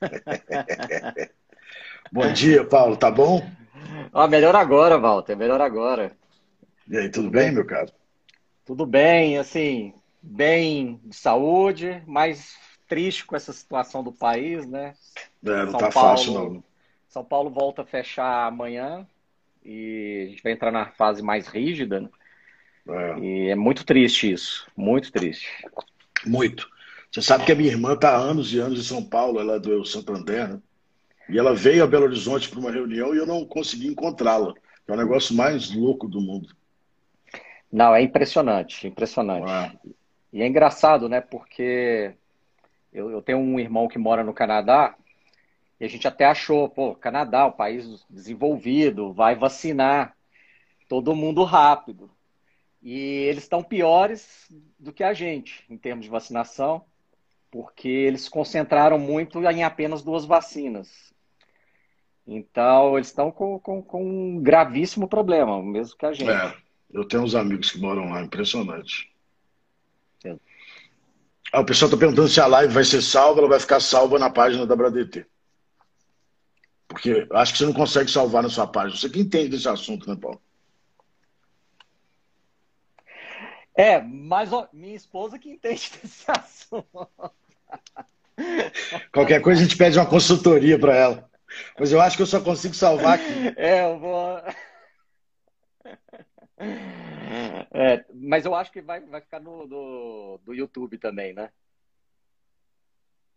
bom dia, Paulo, tá bom? Ah, melhor agora, Walter, melhor agora. E aí, tudo bem, meu caro? Tudo bem, assim, bem de saúde, mas triste com essa situação do país, né? É, não São tá Paulo, fácil, não. São Paulo volta a fechar amanhã e a gente vai entrar na fase mais rígida, né? É. E é muito triste isso, muito triste. Muito. Você sabe que a minha irmã está há anos e anos em São Paulo, ela é do Santander, né? E ela veio a Belo Horizonte para uma reunião e eu não consegui encontrá-la. É o negócio mais louco do mundo. Não, é impressionante, impressionante. Ah. E é engraçado, né? Porque eu, eu, tenho um irmão que mora no Canadá e a gente até achou, pô, Canadá, o um país desenvolvido, vai vacinar todo mundo rápido. E eles estão piores do que a gente em termos de vacinação, porque eles concentraram muito em apenas duas vacinas. Então, eles estão com, com, com, um gravíssimo problema, mesmo que a gente. É, eu tenho uns amigos que moram lá, impressionante. É. Ah, o pessoal está perguntando se a live vai ser salva, ela vai ficar salva na página da Bradt. Porque acho que você não consegue salvar na sua página. Você que entende desse assunto, né, Paulo? É, mas ó, minha esposa que entende desse assunto. Qualquer coisa a gente pede uma consultoria para ela. Mas eu acho que eu só consigo salvar aqui. É, eu vou. É, mas eu acho que vai, vai ficar no do, do YouTube também, né?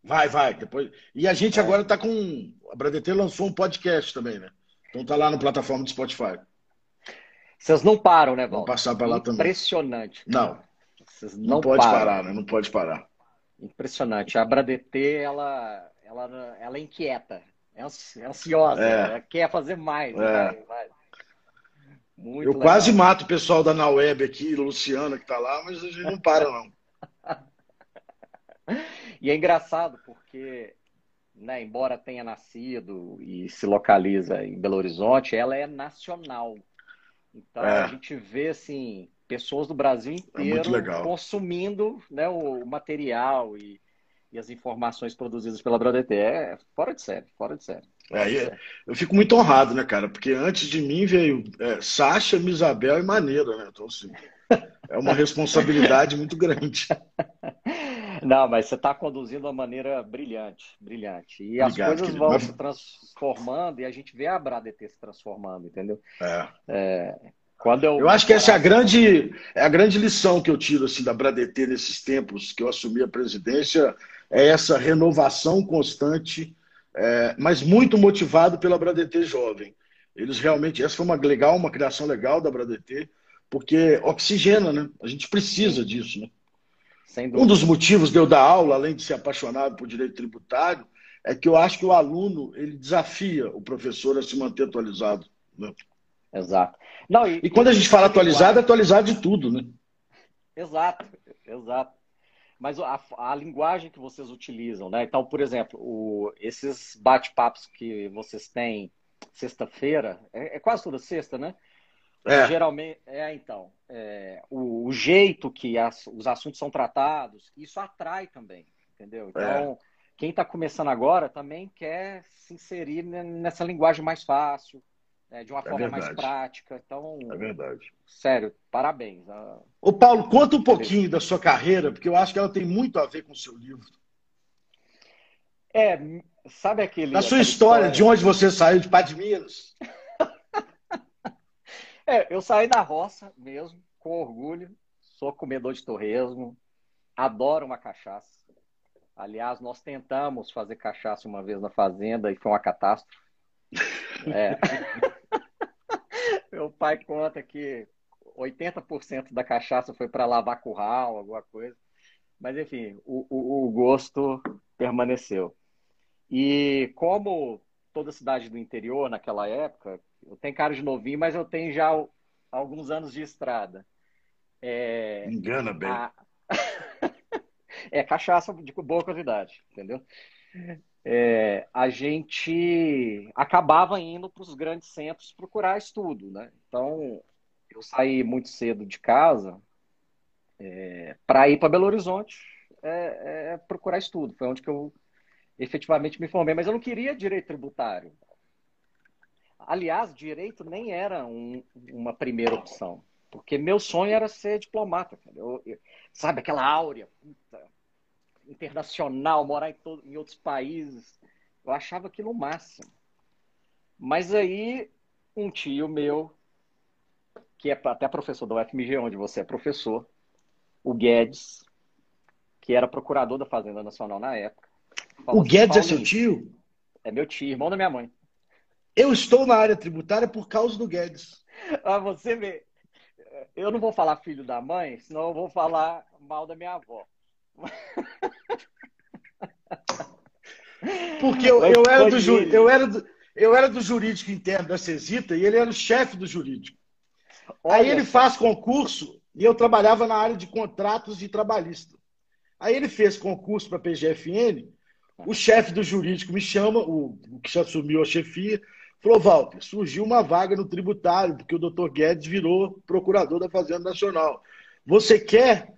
Vai, vai. Depois... E a gente é. agora está com. A Bradeter lançou um podcast também, né? Então tá lá na plataforma do Spotify. Vocês não param, né, Val? Vamos passar para lá também. Impressionante. Não. Vocês não, não pode param. parar, né? Não pode parar. Impressionante. A Bradeter, ela, ela, ela é inquieta. É, é ansiosa, é. quer fazer mais. É. Eu legal. quase mato o pessoal da Naweb aqui, Luciana, que está lá, mas a gente não para, não. e é engraçado, porque, né, embora tenha nascido e se localiza em Belo Horizonte, ela é nacional. Então é. a gente vê assim pessoas do Brasil é inteiro é consumindo né, o material e e as informações produzidas pela Broadete. É fora de série, fora de série. É, eu fico muito honrado, né, cara? Porque antes de mim veio é, Sasha, Misabel e Maneira, né? Então, assim, é uma responsabilidade muito grande. Não, mas você está conduzindo de uma maneira brilhante, brilhante. E Obrigado, as coisas vão mas... se transformando e a gente vê a Bradete se transformando, entendeu? É. é quando eu... eu acho que essa é a grande, é a grande lição que eu tiro assim, da Bradete nesses tempos que eu assumi a presidência é essa renovação constante, é, mas muito motivado pela Bradetê Jovem. Eles realmente, essa foi uma legal, uma criação legal da Bradetê, porque oxigena, né? A gente precisa disso, né? Um dos motivos de eu dar aula, além de ser apaixonado por direito tributário, é que eu acho que o aluno ele desafia o professor a se manter atualizado. Né? Exato. Não, e, e quando a gente fala atualizado, é atualizado de tudo, né? Exato, exato mas a, a, linguagem que vocês utilizam, né? Então, por exemplo, o, esses bate-papos que vocês têm sexta-feira, é, é, quase toda sexta, né? É. Geralmente, é então, é, o, o, jeito que as, os assuntos são tratados, isso atrai também, entendeu? Então, é. quem está começando agora também quer se inserir nessa linguagem mais fácil, né, de uma é forma verdade. mais prática. Então, é verdade. Sério, parabéns. Ô Paulo, conta um pouquinho da sua carreira, porque eu acho que ela tem muito a ver com o seu livro. É, sabe aquele. Na sua história, história, de onde você saiu, de Pá de Minas. é, eu saí da roça mesmo, com orgulho. Sou comedor de torresmo, adoro uma cachaça. Aliás, nós tentamos fazer cachaça uma vez na fazenda e foi uma catástrofe. É. Meu pai conta que 80% da cachaça foi para lavar curral, alguma coisa. Mas, enfim, o, o, o, gosto permaneceu. E como toda cidade do interior naquela época, eu tenho cara de novinho, mas eu tenho já alguns anos de estrada. É, Engana bem. A... é cachaça de boa qualidade, entendeu? É, a gente acabava indo para os grandes centros procurar estudo, né? Então, eu saí muito cedo de casa é, para ir para Belo Horizonte é, é, procurar estudo. Foi onde que eu efetivamente me formei, mas eu não queria direito tributário. Aliás, direito nem era um, uma primeira opção, porque meu sonho era ser diplomata. Eu, eu, sabe, aquela áurea puta, internacional, morar em, todo, em outros países. Eu achava aquilo o máximo. Mas aí, um tio meu, que é até professor da UFMG, onde você é professor, o Guedes, que era procurador da Fazenda Nacional na época. O assim, Guedes é seu tio? É meu tio, irmão da minha mãe. Eu estou na área tributária por causa do Guedes. Ah, você vê. Eu não vou falar filho da mãe, senão eu vou falar mal da minha avó. Porque eu, eu, era, do, eu, era, do, eu era do jurídico interno da Cesita e ele era o chefe do jurídico. Olha Aí ele faz concurso e eu trabalhava na área de contratos de trabalhista. Aí ele fez concurso para a PGFN, o chefe do jurídico me chama, o, o que assumiu a chefia, falou, Walter, surgiu uma vaga no tributário, porque o doutor Guedes virou procurador da Fazenda Nacional. Você quer?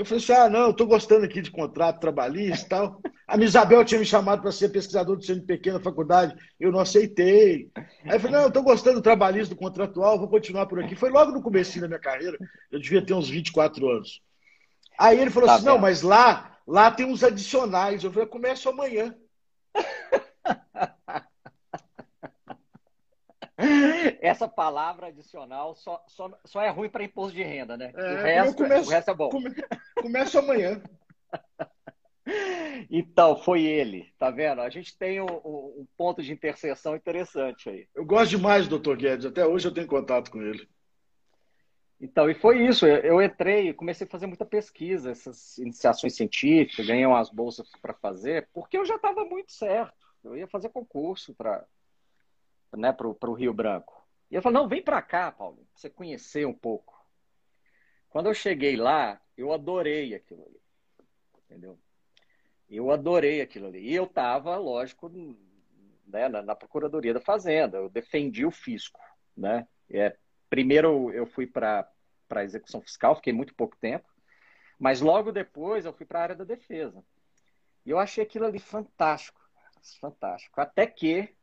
Eu falei assim, ah, não, estou gostando aqui de contrato trabalhista e tal. A Isabel tinha me chamado para ser pesquisador do CNPq na faculdade, eu não aceitei. Aí eu falei, não, estou gostando do trabalhista, do contratual, vou continuar por aqui. Foi logo no começo da minha carreira, eu devia ter uns 24 anos. Aí ele falou tá assim: não, mas lá, lá tem uns adicionais. Eu falei, começo amanhã. Essa palavra adicional só, só, só é ruim para imposto de renda, né? É, o, resto, começo, o resto é bom. Come, começo amanhã. Então, foi ele, tá vendo? A gente tem um, um, ponto de interseção interessante aí. Eu gosto demais do Dr. Guedes, até hoje eu tenho contato com ele. Então, e foi isso. Eu entrei, comecei a fazer muita pesquisa, essas iniciações científicas, ganhei umas bolsas para fazer, porque eu já estava muito certo. Eu ia fazer concurso para né, o Rio Branco. E eu falei, não, vem para cá, Paulo, pra você conhecer um pouco. Quando eu cheguei lá, eu adorei aquilo ali. Entendeu? Eu adorei aquilo ali. E eu estava, lógico, né, na, na, Procuradoria da Fazenda. Eu defendi o fisco. Né? É, primeiro eu fui para a execução fiscal, fiquei muito pouco tempo, mas logo depois eu fui para a área da defesa. E eu achei aquilo ali fantástico, fantástico. Até que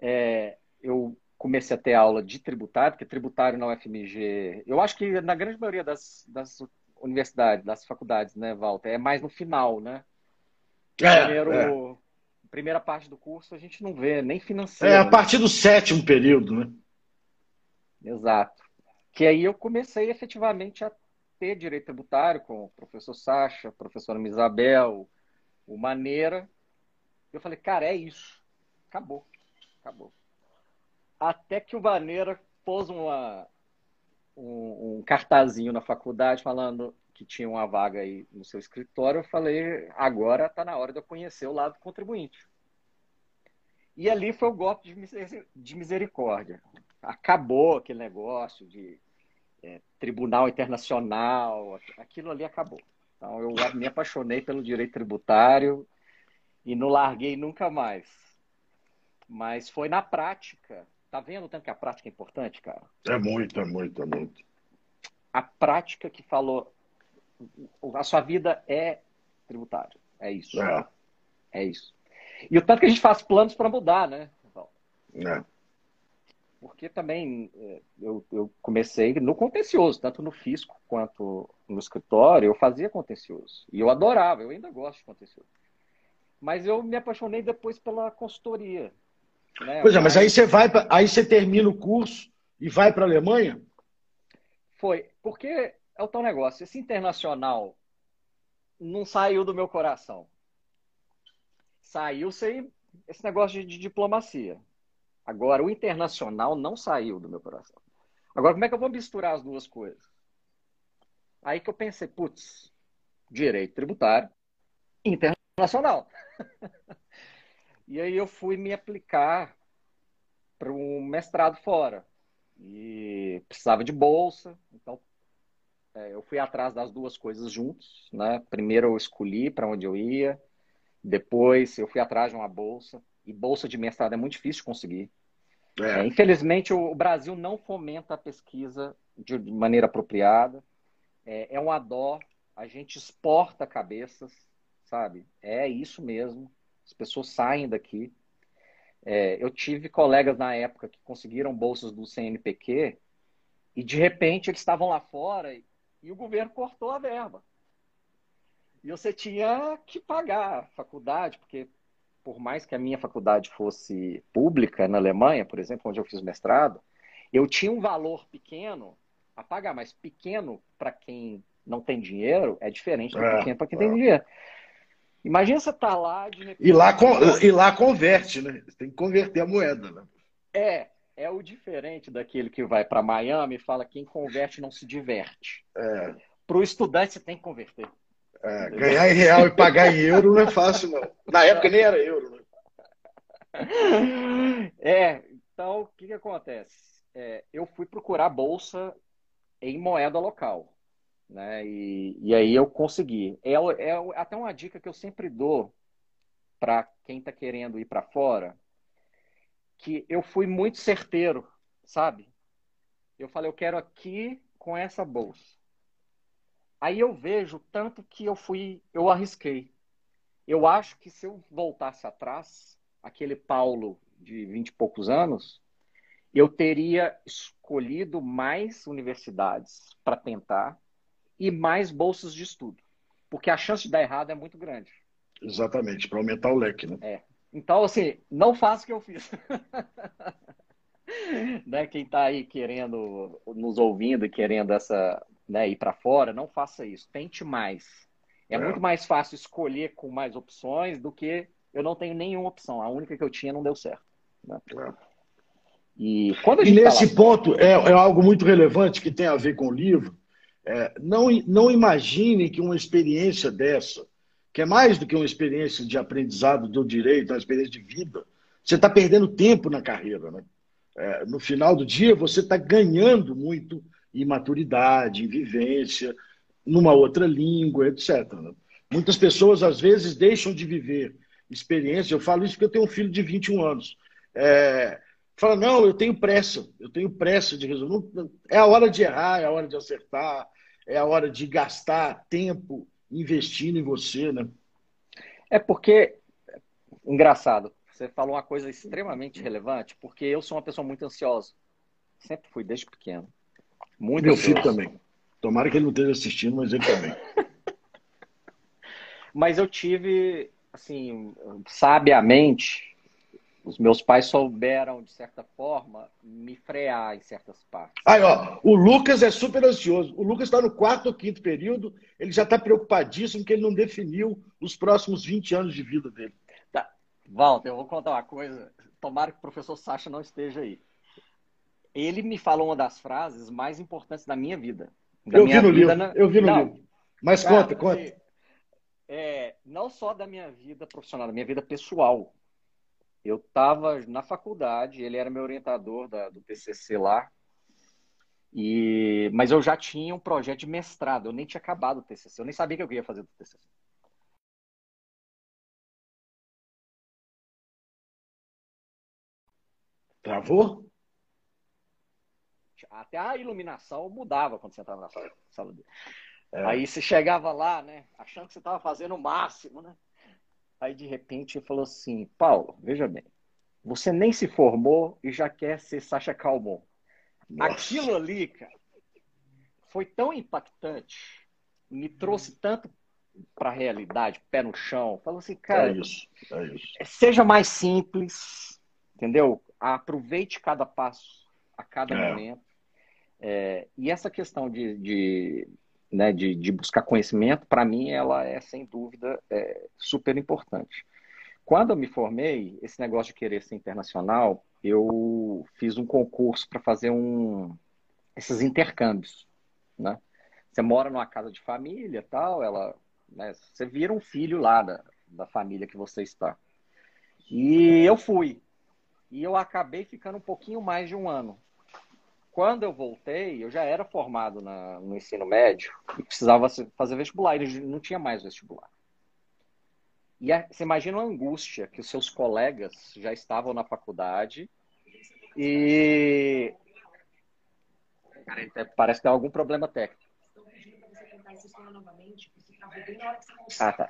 é, eu comecei a ter aula de tributário, porque tributário na UFMG, eu acho que na grande maioria das, das universidades, das faculdades, né, Walter, é mais no final, né? É, Primeiro, é. Primeira parte do curso a gente não vê, nem financeiro. É, a partir do sétimo período, né? Exato. Que aí eu comecei efetivamente a ter direito tributário com o professor Sacha, a professora Isabel, o Maneira. Eu falei, cara, é isso. Acabou. Acabou. Até que o Maneira pôs uma, um, um cartazinho na faculdade falando que tinha uma vaga aí no seu escritório. Eu falei, agora está na hora de eu conhecer o lado do contribuinte. E ali foi o golpe de misericórdia acabou aquele negócio de é, tribunal internacional, aquilo ali acabou. Então eu me apaixonei pelo direito tributário e não larguei nunca mais. Mas foi na prática. Tá vendo tanto que a prática é importante, cara? É muito, é muito, é muito. A prática que falou a sua vida é tributária. É isso. É, é isso. E o tanto que a gente faz planos para mudar, né? É porque também é, eu, eu, comecei no contencioso, tanto no fisco quanto no escritório, eu fazia contencioso. E eu adorava, eu ainda gosto de contencioso. Mas eu me apaixonei depois pela consultoria. Né? Pois é, mas aí você vai, pra, aí você termina o curso e vai para a Alemanha? Foi, porque é o tal negócio, esse internacional não saiu do meu coração. Saiu sem esse negócio de, de diplomacia. Agora, o internacional não saiu do meu coração. Agora, como é que eu vou misturar as duas coisas? Aí que eu pensei, putz, direito tributário internacional. e aí eu fui me aplicar para um mestrado fora. E precisava de bolsa, então é, eu fui atrás das duas coisas juntos. Né? Primeiro eu escolhi para onde eu ia, depois eu fui atrás de uma bolsa. E bolsa de mestrado é muito difícil de conseguir. É. É, infelizmente, o Brasil não fomenta a pesquisa de maneira apropriada. É, é uma dó. A gente exporta cabeças, sabe? É isso mesmo. As pessoas saem daqui. É, eu tive colegas na época que conseguiram bolsas do CNPq e de repente eles estavam lá fora e o governo cortou a verba. E você tinha que pagar a faculdade, porque por mais que a minha faculdade fosse pública na Alemanha, por exemplo, onde eu fiz mestrado, eu tinha um valor pequeno a pagar, mas pequeno para quem não tem dinheiro é diferente do é, pequeno para quem é. tem dinheiro. Imagina você tá lá de e lá e lá converte, né? Você tem que converter a moeda, né? É, é o diferente daquele que vai para Miami e fala quem converte não se diverte. É. Para o estudante você tem que converter. É, ganhar em real e pagar em euro não é fácil, não. Na época nem era euro. Né? É, então o que, que acontece? É, eu fui procurar bolsa em moeda local. Né? E, e aí eu consegui. É, é até uma dica que eu sempre dou para quem está querendo ir para fora, que eu fui muito certeiro, sabe? Eu falei, eu quero aqui com essa bolsa. Aí eu vejo tanto que eu fui, eu arrisquei. Eu acho que se eu voltasse atrás, aquele Paulo de vinte e poucos anos, eu teria escolhido mais universidades para tentar e mais bolsas de estudo. Porque a chance de dar errado é muito grande. Exatamente, para aumentar o leque, né? É. Então, assim, não faça o que eu fiz. né? Quem está aí querendo, nos ouvindo e querendo essa né, ir para fora, não faça isso. Tente mais. É, é, muito mais fácil escolher com mais opções do que eu não tenho nenhuma opção. A única que eu tinha não deu certo. Né? É. E, e nesse ponto, é, é, algo muito relevante que tem a ver com o livro. É, não, não imagine que uma experiência dessa, que é mais do que uma experiência de aprendizado do direito, é uma experiência de vida, você está perdendo tempo na carreira. Né? É, no final do dia, você está ganhando muito em maturidade, em vivência, numa outra língua, etc. Né? Muitas pessoas, às vezes, deixam de viver experiência. Eu falo isso porque eu tenho um filho de 21 anos. É, fala, não, eu tenho pressa, eu tenho pressa de resolver. É a hora de errar, é a hora de acertar, é a hora de gastar tempo investindo em você, né? É porque, engraçado, você falou uma coisa extremamente relevante, porque eu sou uma pessoa muito ansiosa. Sempre fui, desde pequeno. Muito Meu filho também. Tomara que ele não esteja assistindo, mas ele também. mas eu tive, assim, sabiamente, os meus pais souberam, de certa forma, me frear em certas partes. Aí, ó, o Lucas é super ansioso. O Lucas está no quarto ou quinto período, ele já está preocupadíssimo que ele não definiu os próximos 20 anos de vida dele. Tá. Walter, eu vou contar uma coisa. Tomara que o professor Sacha não esteja aí ele me falou uma das frases mais importantes da minha vida. Da eu, minha vi vida na... eu vi no não, livro. Mas cara, conta, conta. É, não só da minha vida profissional, da minha vida pessoal. Eu estava na faculdade, ele era meu orientador da, do TCC lá, e, mas eu já tinha um projeto de mestrado, eu nem tinha acabado o TCC, eu nem sabia que eu ia fazer do TCC. Travou? Até a iluminação mudava quando você entrava na sala, sala dele. É. Aí você chegava lá, né? Achando que você estava fazendo o máximo, né? Aí de repente ele falou assim: Paulo, veja bem, você nem se formou e já quer ser Sacha Calmon. Nossa. Aquilo ali, cara, foi tão impactante, me trouxe tanto para a realidade, pé no chão. Falou assim, cara, é isso, é isso. seja mais simples, entendeu? Aproveite cada passo a cada é. momento. É, e essa questão de, de, né, de, de buscar conhecimento, para mim, ela é, sem dúvida, é, super importante. Quando eu me formei, esse negócio de querer ser internacional, eu fiz um concurso para fazer um, esses intercâmbios, né? Você mora numa casa de família, tal, ela, né, você vira um filho lá da, da família que você está. E eu fui. E eu acabei ficando um pouquinho mais de um ano quando eu voltei, eu já era formado na, no ensino médio e precisava fazer vestibular, e não tinha mais vestibular. E a, você imagina a angústia que os seus colegas já estavam na faculdade e. Parece que tem algum problema técnico. Ah, tá.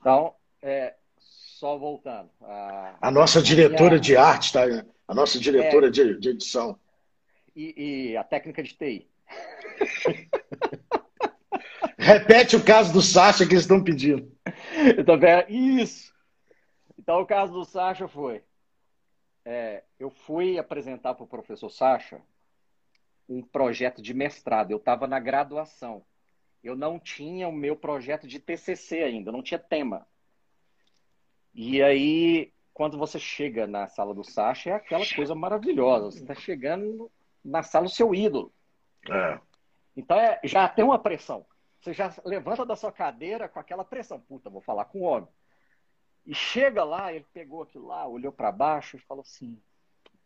Então, é, só voltando. A, a nossa diretora a... de arte, tá? A nossa diretora é... de, de, edição. E, e, a técnica de TI. Repete o caso do Sacha que eles estão pedindo. Então, isso. Então, o caso do Sacha foi: é, eu fui apresentar para o professor Sacha um projeto de mestrado. Eu estava na graduação. Eu não tinha o meu projeto de TCC ainda, não tinha tema. E aí, quando você chega na sala do Sacha, é aquela coisa maravilhosa. Você está chegando na sala do seu ídolo. É. Então, é, já tem uma pressão. Você já levanta da sua cadeira com aquela pressão. Puta, vou falar com o homem. E chega lá, ele pegou aquilo lá, olhou para baixo e falou assim: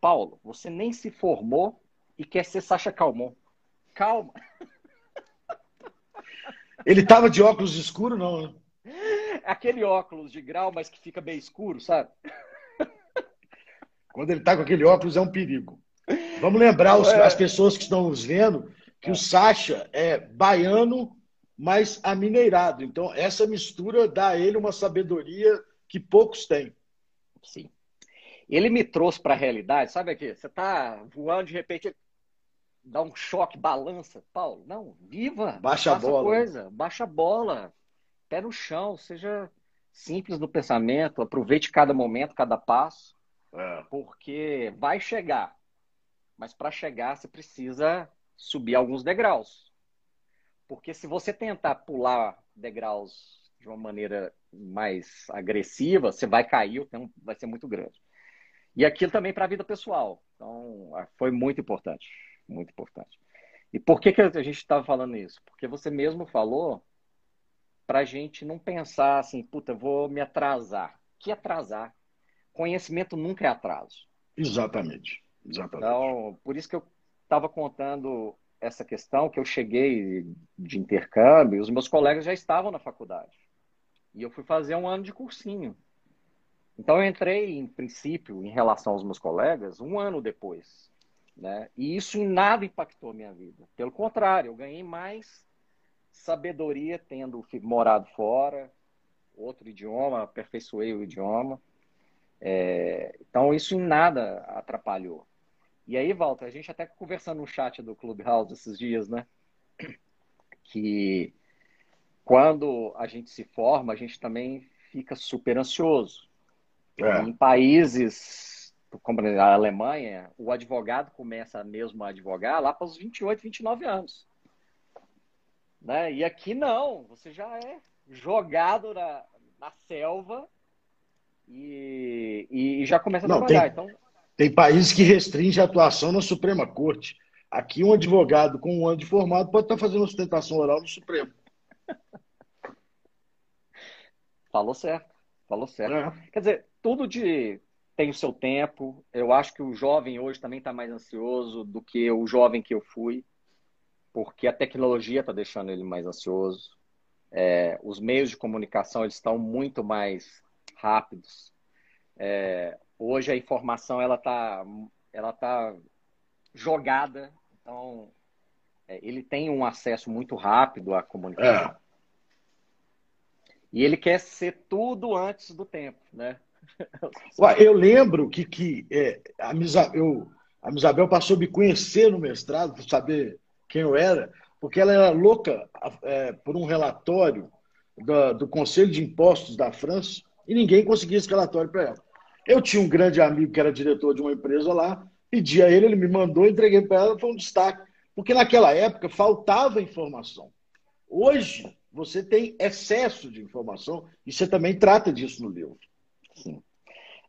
Paulo, você nem se formou e quer ser Sacha Calmon. Calma. Ele tava de óculos escuro, não, né? Aquele óculos de grau, mas que fica bem escuro, sabe? Quando ele tá com aquele óculos é um perigo. Vamos lembrar os, é... as pessoas que estão nos vendo que é. o Sacha é baiano, mas amineirado. Então, essa mistura dá a ele uma sabedoria que poucos têm. Sim. Ele me trouxe para a realidade, sabe aqui? Você está voando, de repente dá um choque, balança. Paulo, não, viva. Baixa a bola. coisa, baixa a bola. Pé no chão, seja simples no pensamento, aproveite cada momento, cada passo, é. porque vai chegar. Mas para chegar, você precisa subir alguns degraus. Porque se você tentar pular degraus de uma maneira mais agressiva, você vai cair, o tempo vai ser muito grande. E aquilo também para a vida pessoal. Então, ah, foi muito importante, muito importante. E por que, que a gente estava falando isso? Porque você mesmo falou para a gente não pensar assim, puta, vou me atrasar. Que atrasar? Conhecimento nunca é atraso. Exatamente. Exatamente. Então, por isso que eu estava contando essa questão, que eu cheguei de intercâmbio, os meus colegas já estavam na faculdade. E eu fui fazer um ano de cursinho. Então eu entrei, em princípio, em relação aos meus colegas, um ano depois. Né? E isso em nada impactou a minha vida. Pelo contrário, eu ganhei mais sabedoria tendo morado fora, outro idioma, aperfeiçoei o idioma. É... então isso em nada atrapalhou. E aí, Walter, a gente até conversando no chat do Clubhouse esses dias, né? Que quando a gente se forma, a gente também fica super ansioso. É. Em países como a Alemanha, o advogado começa mesmo a advogar lá para os 28, 29 anos. Né? E aqui não, você já é jogado na, na selva e, e, já começa a não, trabalhar. Tem, então... tem países que restringem a atuação na Suprema Corte. Aqui um advogado com um ano de formado pode estar fazendo sustentação oral no Supremo. Falou certo, falou certo. É. Quer dizer, tudo de tem o seu tempo. Eu acho que o jovem hoje também está mais ansioso do que o jovem que eu fui, porque a tecnologia está deixando ele mais ansioso. É, os meios de comunicação eles estão muito mais rápidos. É, hoje a informação ela está ela tá jogada, então é, ele tem um acesso muito rápido à comunicação. É. E ele quer ser tudo antes do tempo, né? Eu lembro que, que é, a, Misabel, a Misabel passou a me conhecer no mestrado, para saber quem eu era, porque ela era louca é, por um relatório do, do Conselho de Impostos da França e ninguém conseguia esse relatório para ela. Eu tinha um grande amigo que era diretor de uma empresa lá, pedi a ele, ele me mandou, entreguei para ela, foi um destaque. Porque naquela época faltava informação. Hoje, você tem excesso de informação e você também trata disso no livro. Sim.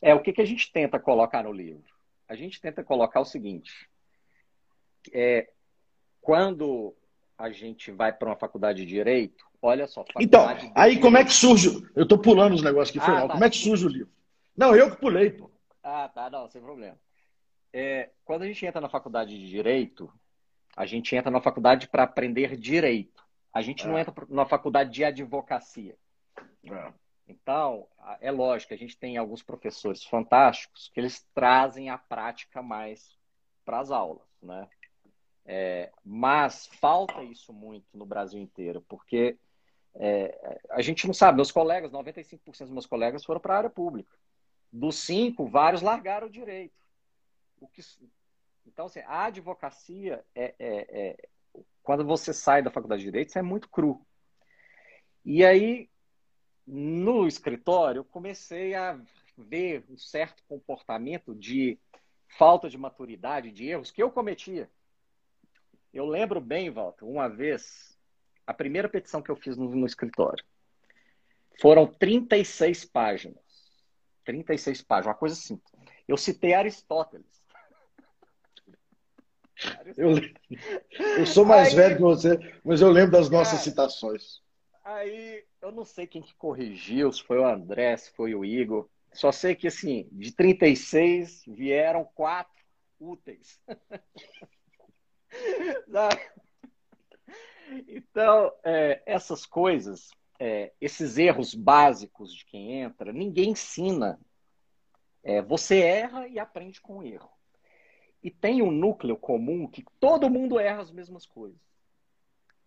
É, o que, que a gente tenta colocar no livro? A gente tenta colocar o seguinte: é, quando a gente vai para uma faculdade de direito, olha só. Então, aí como é que surge? Eu estou pulando os negócios aqui, ah, tá, como é que surge o livro? Não, eu que pulei, pô. Ah, tá, não, sem problema. É, quando a gente entra na faculdade de direito, a gente entra na faculdade para aprender direito. A gente é. não entra na faculdade de advocacia. É. Então, é lógico, a gente tem alguns professores fantásticos que eles trazem a prática mais para as aulas, né? É, mas falta isso muito no Brasil inteiro, porque é, a gente não sabe. Meus colegas, 95% dos meus colegas foram para a área pública. Dos cinco, vários largaram o direito. O que, então, assim, a advocacia é, é, é, quando você sai da faculdade de direito, é muito cru. E aí, no escritório, eu comecei a ver um certo comportamento de falta de maturidade, de erros que eu cometia. Eu lembro bem, Walter, uma vez, a primeira petição que eu fiz no, no escritório. Foram 36 páginas. 36 páginas, uma coisa assim. Eu citei Aristóteles. Eu, eu sou mais aí, velho que você, mas eu lembro das nossas cara, citações. Aí eu não sei quem que corrigiu, se foi o André, se foi o Igor. Só sei que, assim, de 36 vieram quatro úteis. então, é, essas coisas, é, esses erros básicos de quem entra, ninguém ensina. É, você erra e aprende com o erro. E tem um núcleo comum que todo mundo erra as mesmas coisas.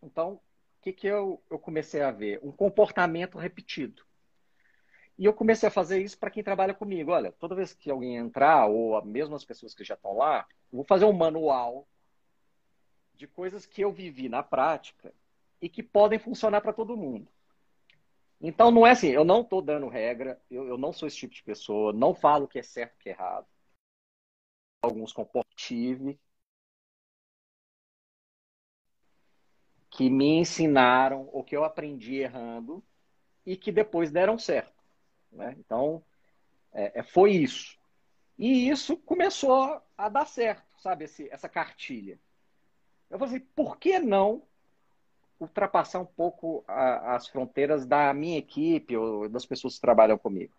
Então, o que, que eu, eu comecei a ver? Um comportamento repetido. E eu comecei a fazer isso para quem trabalha comigo. Olha, toda vez que alguém entrar, ou mesmo as pessoas que já estão lá, eu vou fazer um manual de coisas que eu vivi na prática e que podem funcionar para todo mundo. Então, não é assim, eu não estou dando regra, eu, eu, não sou esse tipo de pessoa, não falo que é certo que é errado. Alguns comportivos que me ensinaram, ou que eu aprendi errando, e que depois deram certo. Né? Então, é, é, foi isso. E isso começou a dar certo, sabe, Esse, essa cartilha. Eu falei assim, por que não ultrapassar um pouco a, as fronteiras da minha equipe ou das pessoas que trabalham comigo?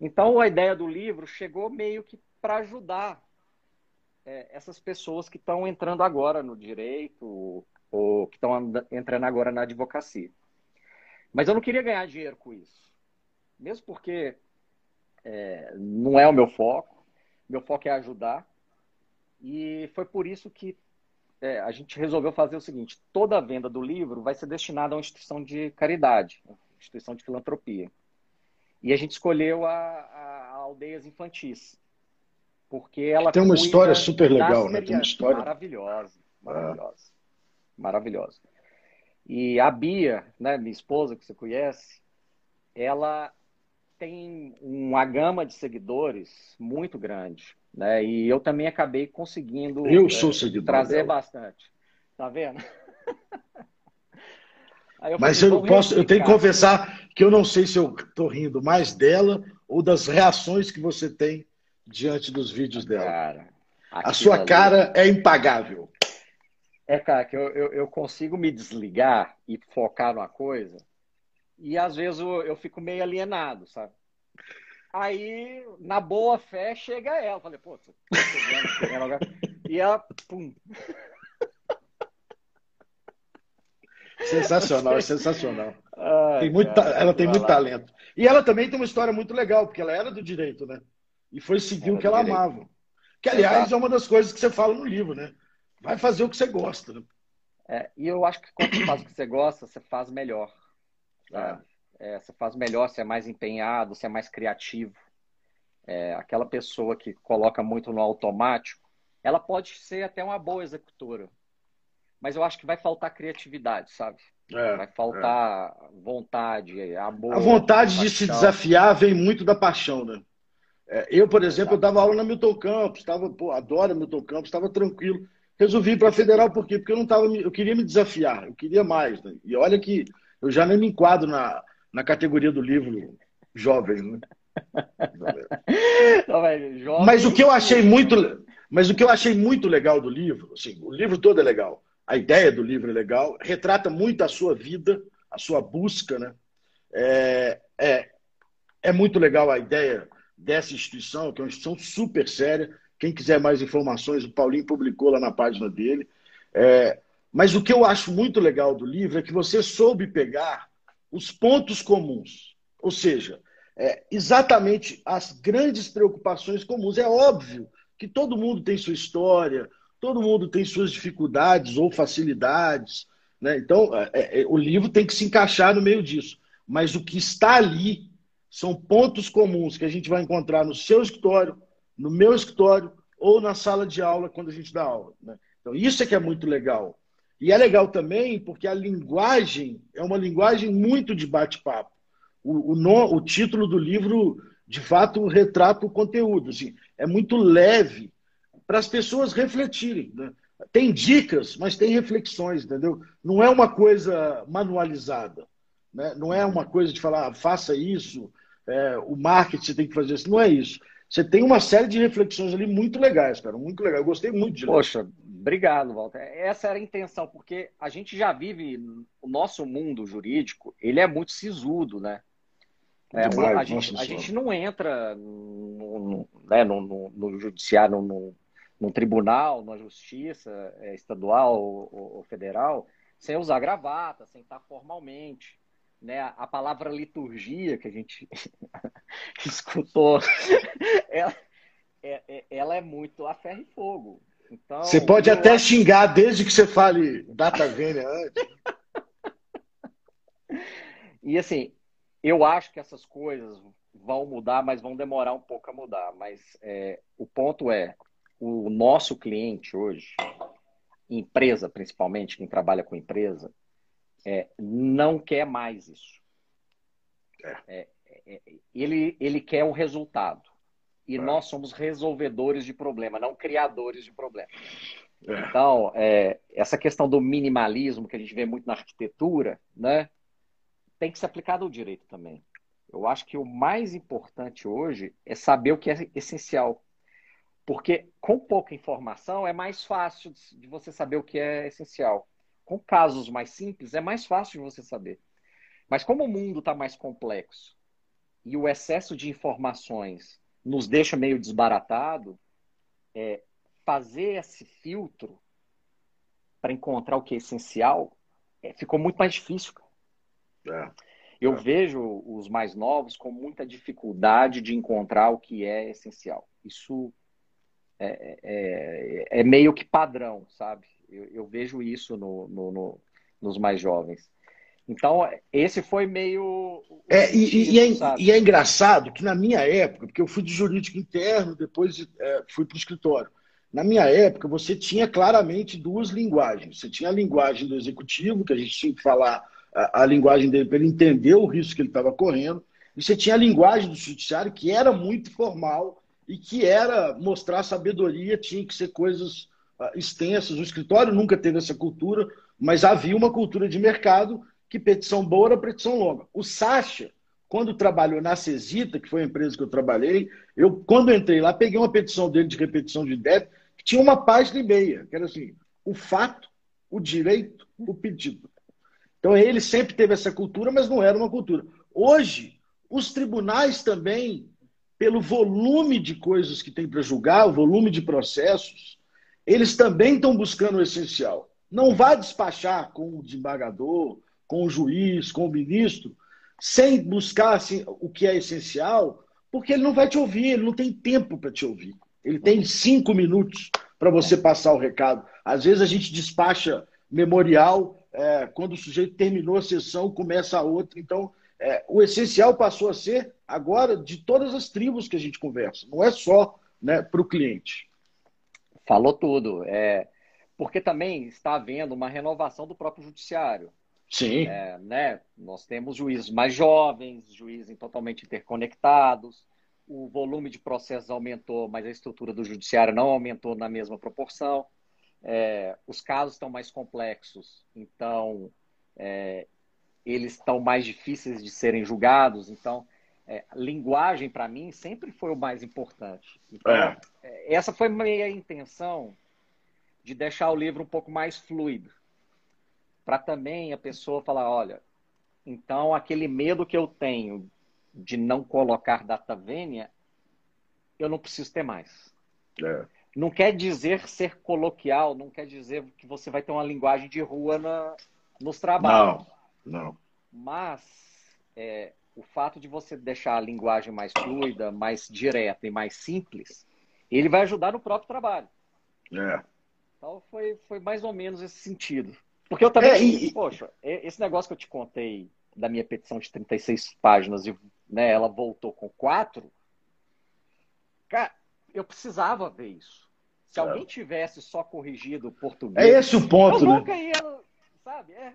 Então, a ideia do livro chegou meio que para ajudar é, essas pessoas que estão entrando agora no direito ou que estão entrando agora na advocacia. Mas eu não queria ganhar dinheiro com isso mesmo porque é, não é o meu foco. Meu foco é ajudar. E foi por isso que é, a gente resolveu fazer o seguinte: toda a venda do livro vai ser destinada a uma instituição de caridade, instituição de filantropia. E a gente escolheu a, a, a aldeias infantis, porque ela tem uma história super legal, né? Tem uma história maravilhosa, maravilhosa, ah. maravilhosa. E a Bia, né, minha esposa que você conhece, ela tem uma gama de seguidores muito grande, né? E eu também acabei conseguindo eu sou é, seguidor trazer dela. bastante. Tá vendo? eu Mas eu posso, eu tenho que confessar que eu não sei se eu estou rindo mais dela ou das reações que você tem diante dos vídeos dela. Cara, a sua ali... cara é impagável. É, cara, que eu, eu, eu consigo me desligar e focar numa coisa e às vezes eu, eu fico meio alienado, sabe? Aí, na boa fé, chega ela. Falei, pô, você tá chegando, chegando agora. E ela, pum. Sensacional, sensacional. Ai, tem muito, cara, ela tem muito lá. talento. E ela também tem uma história muito legal, porque ela era do direito, né? E foi seguir o que ela direito. amava. Que, aliás, Exato. é uma das coisas que você fala no livro, né? Vai fazer o que você gosta. Né? É, e eu acho que quando você faz o que você gosta, você faz melhor. É. É, você faz melhor, você é mais empenhado, você é mais criativo. É, aquela pessoa que coloca muito no automático, ela pode ser até uma boa executora, mas eu acho que vai faltar criatividade, sabe? É, vai faltar é. vontade, amor. A vontade de se desafiar vem muito da paixão, né? É, eu, por exemplo, eu dava aula na Milton Campos, tava, pô, adoro Milton Campos, estava tranquilo. Resolvi ir para a Federal por quê? Porque eu não tava, eu queria me desafiar, eu queria mais. Né? E olha que eu já nem me enquadro na, na categoria do livro jovem, né? mas o que eu achei muito, mas o que eu achei muito legal do livro, assim, o livro todo é legal, a ideia do livro é legal, retrata muito a sua vida, a sua busca, né? É, é, é muito legal a ideia dessa instituição, que é uma instituição super séria. Quem quiser mais informações, o Paulinho publicou lá na página dele. É, mas o que eu acho muito legal do livro é que você soube pegar os pontos comuns, ou seja, é, exatamente as grandes preocupações comuns. É óbvio que todo mundo tem sua história, todo mundo tem suas dificuldades ou facilidades, Né? Então, é, é, o livro tem que se encaixar no meio disso. Mas o que está ali são pontos comuns que a gente vai encontrar no seu escritório, no meu escritório ou na sala de aula quando a gente dá aula. Né? Então, isso é que é muito legal. E é legal também porque a linguagem é uma linguagem muito de bate-papo. O, o, no, o título do livro, de fato, retrata o conteúdo. Assim, é muito leve para as pessoas refletirem. Né? Tem dicas, mas tem reflexões, entendeu? Não é uma coisa manualizada. Né? Não é uma coisa de falar, ah, faça isso, é, o marketing tem que fazer isso. Não é isso. Você tem uma série de reflexões ali muito legais, cara. Muito legal. Eu gostei muito de ler. Poxa, obrigado, Walter. Essa era a intenção, porque a gente já vive o nosso mundo jurídico, ele é muito sisudo, né? É, Demais, a, gente, a gente não entra no, no, né, no, no, judiciário, no, no tribunal, na justiça é, estadual ou, ou, federal, sem usar gravata, sem estar formalmente. Né? A palavra liturgia que a gente escutou, ela, é, é, ela, é muito a ferro e fogo. Então, você pode até acho... xingar desde que você fale data vênia antes. e assim, eu acho que essas coisas vão mudar, mas vão demorar um pouco a mudar. Mas é, o ponto é, o nosso cliente hoje, empresa principalmente, quem trabalha com empresa, é, não quer mais isso. É. é, é ele, ele quer o resultado. E é. nós somos resolvedores de problema, não criadores de problema. É. Então, essa questão do minimalismo que a gente vê muito na arquitetura, né, tem que ser aplicado ao direito também. Eu acho que o mais importante hoje é saber o que é essencial. Porque com pouca informação é mais fácil de você saber o que é essencial. Com casos mais simples é mais fácil de você saber. Mas como o mundo está mais complexo e o excesso de informações nos deixa meio desbaratado, é, fazer esse filtro para encontrar o que é essencial é, ficou muito mais difícil. É. Eu é. vejo os mais novos com muita dificuldade de encontrar o que é essencial. Isso é, é, é meio que padrão, sabe? Eu, eu vejo isso no, no, no, nos mais jovens. Então, esse foi meio. É, e, e, é, e, é, engraçado que na minha época, porque eu fui de jurídico interno, depois é, fui para o escritório. Na minha época, você tinha claramente duas linguagens. Você tinha a linguagem do executivo, que a gente tinha que falar a, a linguagem dele para ele entender o risco que ele estava correndo, e você tinha a linguagem do judiciário, que era muito formal e que era mostrar sabedoria, tinha que ser coisas extensas. O escritório nunca teve essa cultura, mas havia uma cultura de mercado que petição boa era petição longa. O Sacha, quando trabalhou na Cesita, que foi a empresa que eu trabalhei, eu, quando entrei lá, peguei uma petição dele de repetição de débito, que tinha uma página e meia, que era assim, o fato, o direito, o pedido. Então ele sempre teve essa cultura, mas não era uma cultura. Hoje, os tribunais também pelo volume de coisas que tem para julgar, o volume de processos, eles também estão buscando o essencial. Não vá despachar com o desembargador, com o juiz, com o ministro, sem buscar assim, o que é essencial, porque ele não vai te ouvir, ele não tem tempo para te ouvir. Ele tem cinco minutos para você passar o recado. Às vezes a gente despacha memorial, é, quando o sujeito terminou a sessão, começa a outra. Então, é, o essencial passou a ser agora de todas as tribos que a gente conversa, não é só né, para o cliente. Falou tudo. É, porque também está havendo uma renovação do próprio judiciário. Sim. É, né? Nós temos juízes mais jovens, juízes totalmente interconectados, o volume de processos aumentou, mas a estrutura do judiciário não aumentou na mesma proporção. É, os casos estão mais complexos, então é, eles estão mais difíceis de serem julgados. Então, é, linguagem para mim sempre foi o mais importante. Então, é. é. essa foi minha intenção de deixar o livro um pouco mais fluido, para também a pessoa falar, olha, então aquele medo que eu tenho de não colocar data vênia, eu não preciso ter mais. É. Não quer dizer ser coloquial, não quer dizer que você vai ter uma linguagem de rua na, nos trabalhos. Não, não. Mas é, o fato de você deixar a linguagem mais fluida, mais direta e mais simples, ele vai ajudar no próprio trabalho. É. Então foi, foi mais ou menos esse sentido. Porque eu também, é, e... poxa, esse negócio que eu te contei da minha petição de 36 páginas e né, ela voltou com quatro, cara, eu precisava ver isso. Se alguém tivesse só corrigido o português. É esse o ponto, eu né? Nunca ia, sabe? É,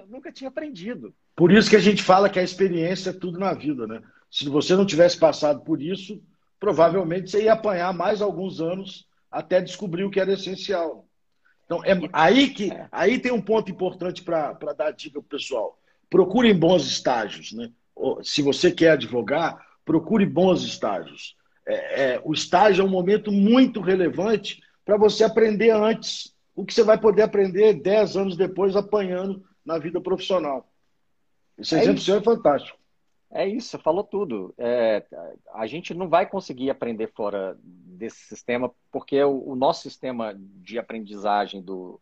eu nunca tinha aprendido. Por isso que a gente fala que a experiência é tudo na vida, né? Se você não tivesse passado por isso, provavelmente você ia apanhar mais alguns anos até descobrir o que era essencial. Então, é aí que é. aí tem um ponto importante para dar dica para o pessoal. Procurem bons estágios. Né? Se você quer advogar, procure bons estágios. É, é, o estágio é um momento muito relevante para você aprender antes o que você vai poder aprender 10 anos depois apanhando na vida profissional. Esse é exemplo isso. seu é fantástico. É isso, você falou tudo. É, a gente não vai conseguir aprender fora desse sistema, porque o, o nosso sistema de aprendizagem do,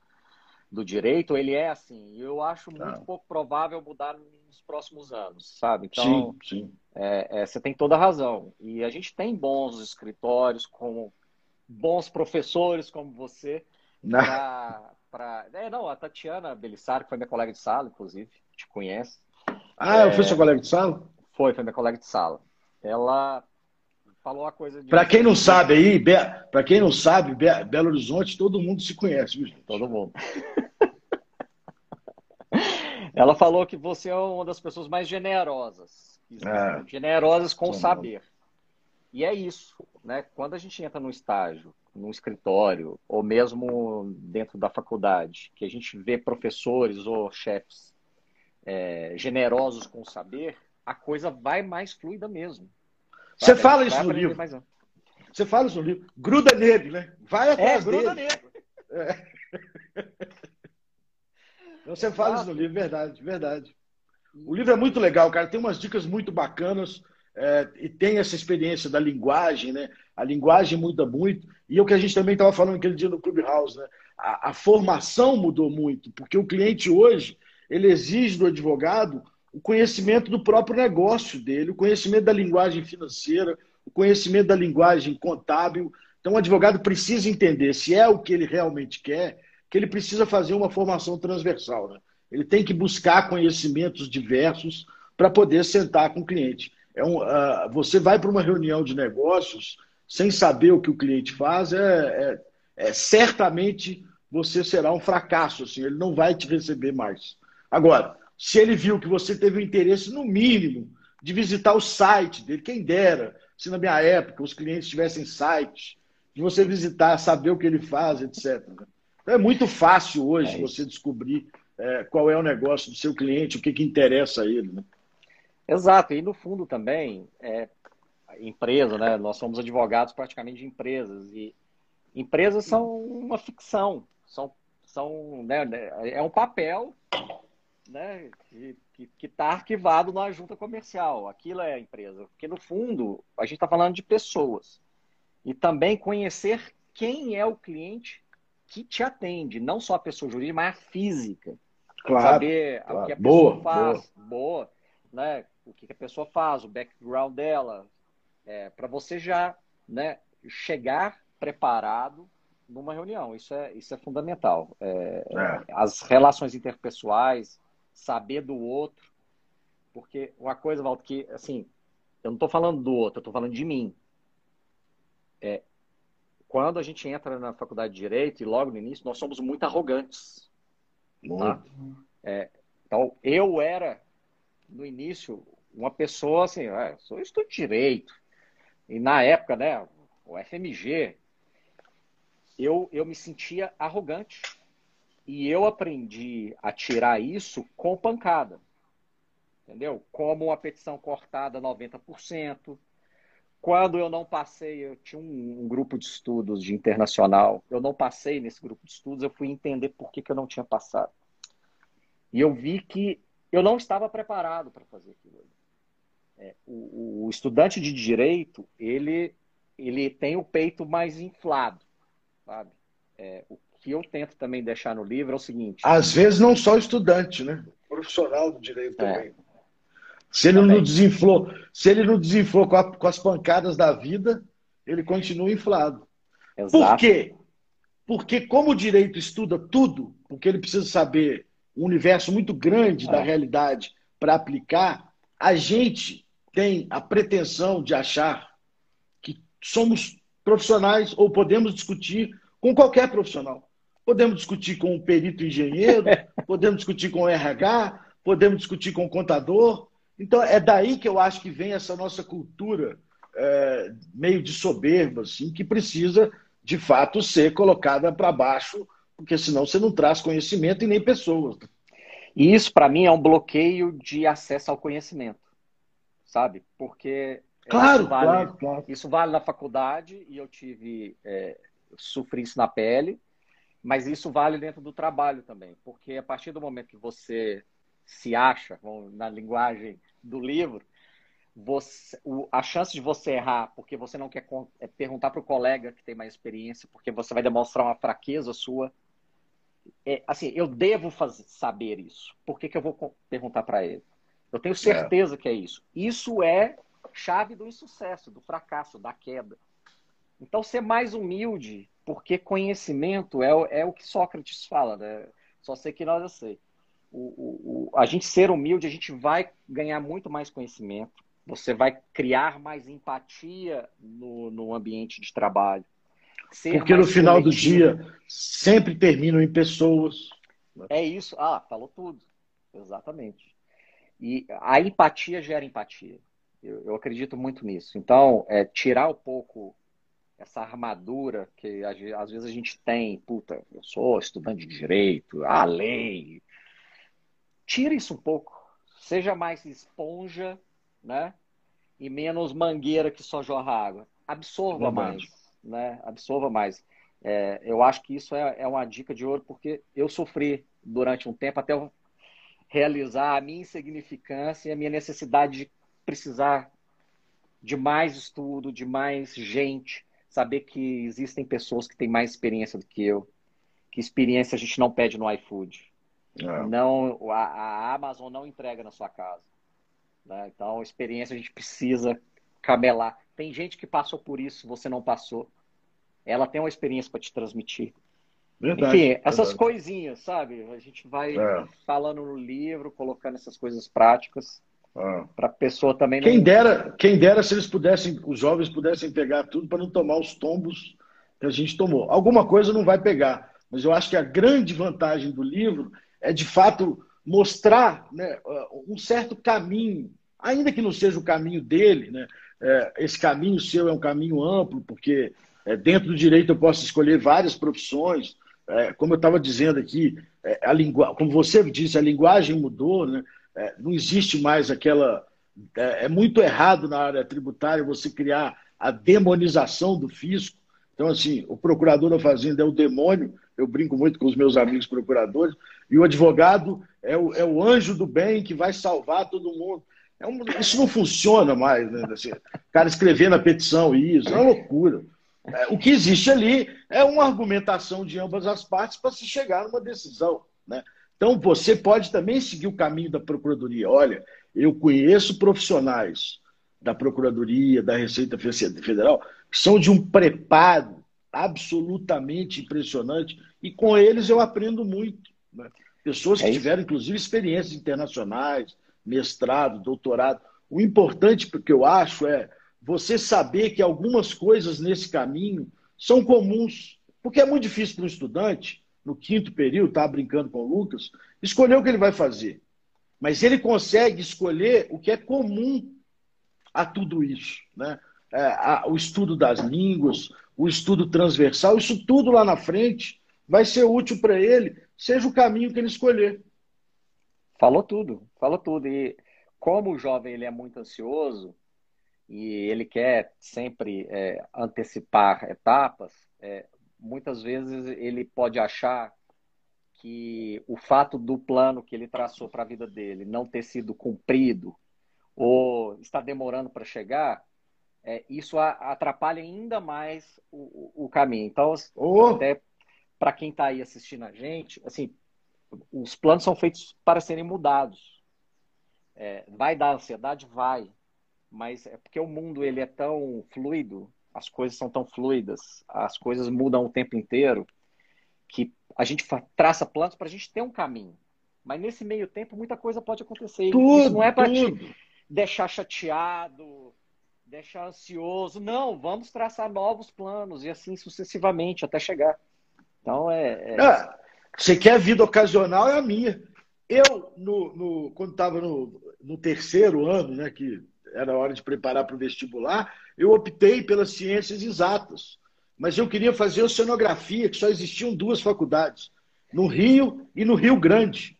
do direito, ele é assim. Eu acho muito ah. pouco provável mudar nos próximos anos, sabe? Então, sim, sim. É, é, você tem toda a razão. E a gente tem bons escritórios, com bons professores como você, para... É, não, a Tatiana Belissar, que foi minha colega de sala, inclusive, te conhece. Ah, eu fui é, sua colega de sala? Foi, foi minha colega de sala. Ela falou a coisa de. Para quem não sabe aí, Be... para quem não sabe, Be... Belo Horizonte, todo mundo se conhece, viu? Todo mundo. Ela falou que você é uma das pessoas mais generosas. É. Generosas com o saber. E é isso, né? Quando a gente entra num estágio, num escritório, ou mesmo dentro da faculdade, que a gente vê professores ou chefes é, generosos com o saber, a coisa vai mais fluida mesmo. Você fala isso no livro. Mais... Você fala isso no livro. Gruda nele, né? Vai é, atrás é, gruda dele. nele. É. Então, você fala isso no livro, verdade, verdade. O livro é muito legal, cara. Tem umas dicas muito bacanas é, e tem essa experiência da linguagem, né? A linguagem muda muito. E é o que a gente também estava falando aquele dia no Clubhouse, né? A, a formação mudou muito, porque o cliente hoje ele exige do advogado o conhecimento do próprio negócio dele, o conhecimento da linguagem financeira, o conhecimento da linguagem contábil. Então, o advogado precisa entender se é o que ele realmente quer, que ele precisa fazer uma formação transversal. Né? Ele tem que buscar conhecimentos diversos para poder sentar com o cliente. É um, uh, você vai para uma reunião de negócios sem saber o que o cliente faz, é, é, é certamente você será um fracasso. Assim, ele não vai te receber mais. Agora, se ele viu que você teve o interesse, no mínimo, de visitar o site dele, quem dera, se na minha época os clientes tivessem sites, de você visitar, saber o que ele faz, etc. Então é muito fácil hoje é você descobrir é, qual é o negócio do seu cliente, o que, que interessa a ele. Né? Exato, e no fundo também, é, empresa, né? nós somos advogados praticamente de empresas, e empresas são uma ficção, são, são né, é um papel né, que está arquivado na junta comercial. Aquilo é a empresa. Porque, no fundo, a gente está falando de pessoas. E também conhecer quem é o cliente que te atende. Não só a pessoa jurídica, mas a física. Claro, Saber claro. o que a pessoa boa, faz. Boa. boa. né? O que a pessoa faz, o background dela. É, Para você já né, chegar preparado numa reunião. Isso é, isso é fundamental. É, é. As relações interpessoais, saber do outro. Porque uma coisa, Walter, que, assim, eu não estou falando do outro, eu estou falando de mim. É, quando a gente entra na faculdade de Direito, e logo no início, nós somos muito arrogantes. Tá? É, então, eu era, no início, uma pessoa assim, ah, sou estudo de Direito. E na época, né, o FMG, eu, eu me sentia arrogante. E eu aprendi a tirar isso com pancada. Entendeu? Como a petição cortada 90%. Quando eu não passei, eu tinha um, um, grupo de estudos de internacional. Eu não passei nesse grupo de estudos, eu fui entender por que, que eu não tinha passado. E eu vi que eu não estava preparado para fazer aquilo. É, o, o, estudante de direito, ele, ele tem o peito mais inflado, sabe? É, o que eu tento também deixar no livro é o seguinte. Às vezes não só estudante, né? Profissional do direito é. também. Se ele também. não desinflou, se ele não desinflou com, a, com, as pancadas da vida, ele continua inflado. Exato. Por quê? Porque como o direito estuda tudo, porque ele precisa saber um universo muito grande da é. realidade para aplicar, a gente tem a pretensão de achar que somos profissionais ou podemos discutir com qualquer profissional. Podemos discutir com um perito engenheiro, podemos discutir com o RH, podemos discutir com o contador. Então, é daí que eu acho que vem essa nossa cultura é, meio de soberba, assim, que precisa, de fato, ser colocada para baixo, porque senão você não traz conhecimento e nem pessoas. E isso, para mim, é um bloqueio de acesso ao conhecimento, sabe? Porque claro, isso, vale, claro, claro. isso vale na faculdade e eu tive, é, sofri isso na pele, mas isso vale dentro do trabalho também, porque a partir do momento que você se acha, na linguagem do livro, você, o, a chance de você errar porque você não quer é perguntar para o colega que tem mais experiência, porque você vai demonstrar uma fraqueza sua. É, assim, eu devo fazer, saber isso. Por que, que eu vou perguntar para ele? Eu tenho certeza é. que é isso. Isso é chave do insucesso, do fracasso, da queda. Então, ser mais humilde, porque conhecimento é, é o que Sócrates fala, né? Só sei que nós eu sei. O, o, o, a gente ser humilde, a gente vai ganhar muito mais conhecimento, você vai criar mais empatia no, no ambiente de trabalho. Porque no final do dia sempre terminam em pessoas. É isso. Ah, falou tudo. Exatamente. E a empatia gera empatia. Eu, eu acredito muito nisso. Então, é, tirar um pouco essa armadura que às vezes a gente tem, puta, eu sou estudante de direito, a lei. Tira isso um pouco. Seja mais esponja, né? E menos mangueira que só jorra água. Absorva é mais, né? Absorva mais. É, eu acho que isso é, é uma dica de ouro, porque eu sofri durante um tempo até eu realizar a minha insignificância e a minha necessidade de precisar de mais estudo, de mais gente, saber que existem pessoas que têm mais experiência do que eu, que experiência a gente não pede no iFood. É. Não, a, a, Amazon não entrega na sua casa. Né? Então, experiência a gente precisa camelar. Tem gente que passou por isso, você não passou. Ela tem uma experiência para te transmitir. Verdade, Enfim, essas verdade. coisinhas, sabe? A gente vai é. falando no livro, colocando essas coisas práticas. Ah. Para a pessoa também. Quem, não... dera, quem dera se eles pudessem, os jovens pudessem pegar tudo para não tomar os tombos que a gente tomou. Alguma coisa não vai pegar, mas eu acho que a grande vantagem do livro é, de fato, mostrar né, um certo caminho, ainda que não seja o caminho dele, né, é, esse caminho seu é um caminho amplo, porque é, dentro do direito eu posso escolher várias profissões. É, como eu estava dizendo aqui, é, a lingu... como você disse, a linguagem mudou, né? É, não existe mais aquela. É, é, muito errado na área tributária você criar a demonização do fisco. Então, assim, o procurador da Fazenda é o demônio, eu brinco muito com os meus amigos procuradores, e o advogado é o, é o anjo do bem que vai salvar todo mundo. É um, isso não funciona mais, né? Assim, o cara escrever na petição isso, é uma loucura. É, o que existe ali é uma argumentação de ambas as partes para se chegar numa decisão. Né? Então, você pode também seguir o caminho da Procuradoria. Olha, eu conheço profissionais da Procuradoria, da Receita Federal, que são de um preparo absolutamente impressionante, e com eles eu aprendo muito. Né? Pessoas que é tiveram, inclusive, experiências internacionais, mestrado, doutorado. O importante, que eu acho, é você saber que algumas coisas nesse caminho são comuns. Porque é muito difícil para um estudante no quinto período, estava brincando com o Lucas, escolher o que ele vai fazer. Mas ele consegue escolher o que é comum a tudo isso. Né? É, a, o estudo das línguas, o estudo transversal, isso tudo lá na frente vai ser útil para ele, seja o caminho que ele escolher. Falou tudo, falou tudo. E como o jovem ele é muito ansioso e ele quer sempre é, antecipar etapas, é, muitas vezes ele pode achar que o fato do plano que ele traçou para a vida dele não ter sido cumprido ou está demorando para chegar, é, isso atrapalha ainda mais o, o, o caminho. Então, oh. até para quem está aí assistindo a gente, assim, os planos são feitos para serem mudados. É, vai dar ansiedade? Vai. Mas é porque o mundo ele é tão fluido as coisas são tão fluidas, as coisas mudam o tempo inteiro, que a gente traça planos para a gente ter um caminho. Mas nesse meio tempo, muita coisa pode acontecer. Tudo, Isso não é para te deixar chateado, deixar ansioso. Não, vamos traçar novos planos e assim sucessivamente até chegar. Então é. é... Ah, você quer vida ocasional é a minha. Eu, no, no quando estava no, no terceiro ano, né, que era hora de preparar para o vestibular, eu optei pelas ciências exatas. Mas eu queria fazer oceanografia, que só existiam duas faculdades, no Rio e no Rio Grande.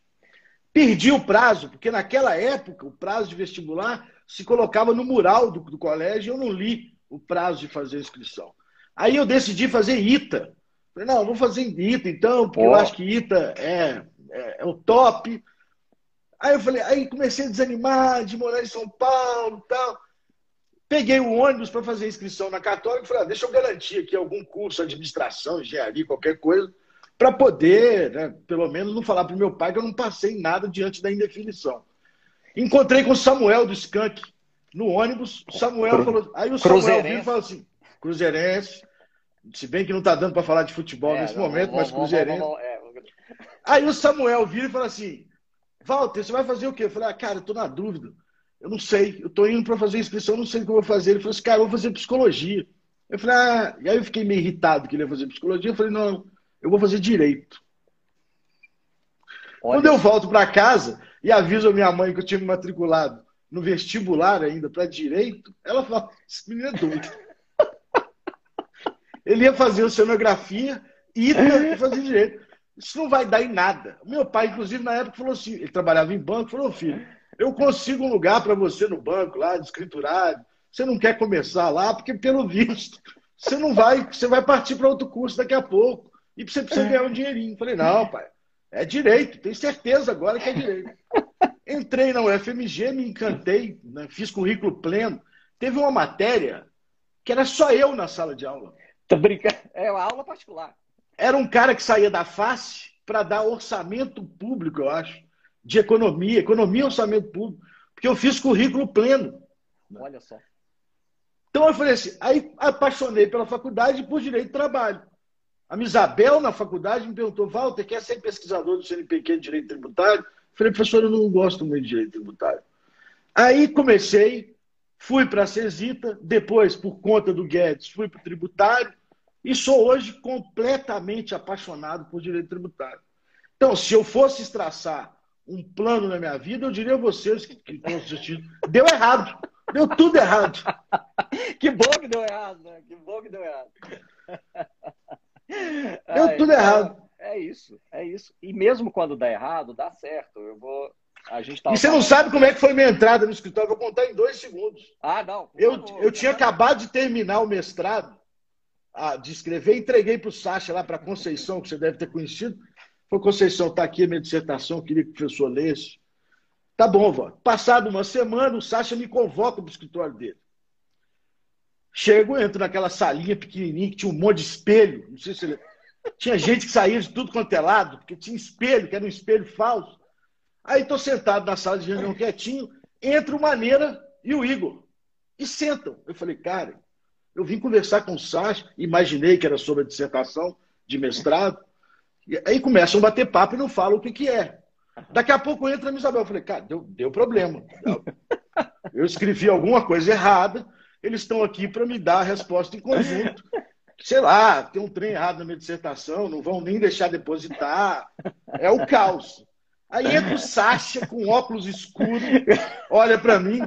Perdi o prazo, porque naquela época o prazo de vestibular se colocava no mural do, do colégio e eu não li o prazo de fazer a inscrição. Aí eu decidi fazer ITA. Falei, não, vou fazer ITA então, porque oh. eu acho que ITA é, é, é o top. Aí eu falei, aí comecei a desanimar de morar em São Paulo tal. Peguei o ônibus para fazer inscrição na Católica e falei, ah, deixa eu garantir aqui algum curso, administração, engenharia, qualquer coisa, para poder, né, pelo menos, não falar para o meu pai que eu não passei nada diante da indefinição. Encontrei com o Samuel do Skank no ônibus. O Samuel Cru... falou. Aí o Samuel viu e falou assim: Cruzeirense. Se bem que não está dando para falar de futebol é, nesse não, momento, mas Cruzeirense. É, aí o Samuel vira e fala assim: Walter, você vai fazer o quê? Eu falei, ah, cara, eu tô na dúvida. Eu não sei. Eu tô indo para fazer inscrição, não sei o que eu vou fazer. Ele falou assim, cara, eu vou fazer psicologia. Eu falei, ah, e aí eu fiquei meio irritado que ele ia fazer psicologia. Eu falei, não, eu vou fazer direito. Olha. Quando eu volto para casa e aviso a minha mãe que eu tinha me matriculado no vestibular ainda para direito, ela fala: esse menino é doido. Ele ia fazer oceanografia e fazer direito. Isso não vai dar em nada. Meu pai, inclusive, na época, falou assim: ele trabalhava em banco, falou, filho, eu consigo um lugar para você no banco, lá, de escriturário. Você não quer começar lá, porque, pelo visto, você não vai, você vai partir para outro curso daqui a pouco. E você precisa ganhar um dinheirinho. Falei, não, pai, é direito, tenho certeza agora que é direito. Entrei na UFMG, me encantei, né, fiz currículo pleno. Teve uma matéria que era só eu na sala de aula. Tô brincando. É uma aula particular. Era um cara que saía da face para dar orçamento público, eu acho, de economia, economia e orçamento público, porque eu fiz currículo pleno. Olha só. Então eu falei assim, aí apaixonei pela faculdade e por direito de trabalho. A Misabel, na faculdade, me perguntou, Walter, quer ser pesquisador do CNPq de Direito Tributário? Eu falei, professor, eu não gosto muito de Direito Tributário. Aí comecei, fui para a Cesita, depois, por conta do Guedes, fui para o tributário, e sou hoje completamente apaixonado por direito tributário. Então, se eu fosse traçar um plano na minha vida, eu diria a vocês que, que deu errado. Deu tudo errado. que bom que deu errado, né? Que bom que deu errado. Deu Ai, tudo errado. É isso, é isso. E mesmo quando dá errado, dá certo. Eu vou. A gente tá e você não sabe como é que foi minha entrada no escritório. Vou contar em dois segundos. Ah, não. Eu, favor, eu tinha acabado de terminar o mestrado ah, de escrever, entreguei para o Sacha lá para Conceição, que você deve ter conhecido. Foi Conceição, está aqui a minha dissertação, queria que o professor lesse. Tá bom, vó. Passado uma semana, o Sacha me convoca para o escritório dele. Chego, entro naquela salinha pequenininha que tinha um monte de espelho. Não sei se ele... Tinha gente que saía de tudo quanto é lado, porque tinha espelho, que era um espelho falso. Aí estou sentado na sala de reunião quietinho, entra o Maneira e o Igor. E sentam. Eu falei, cara, eu vim conversar com o Sacha, imaginei que era sobre a dissertação de mestrado. E aí começam a bater papo e não falam o que, que é. Daqui a pouco entra a Isabel. Eu falei, cara, deu, deu problema. Eu escrevi alguma coisa errada, eles estão aqui para me dar a resposta em conjunto. Sei lá, tem um trem errado na minha dissertação, não vão nem deixar depositar. É o caos. Aí entra o Sacha com óculos escuros, olha para mim,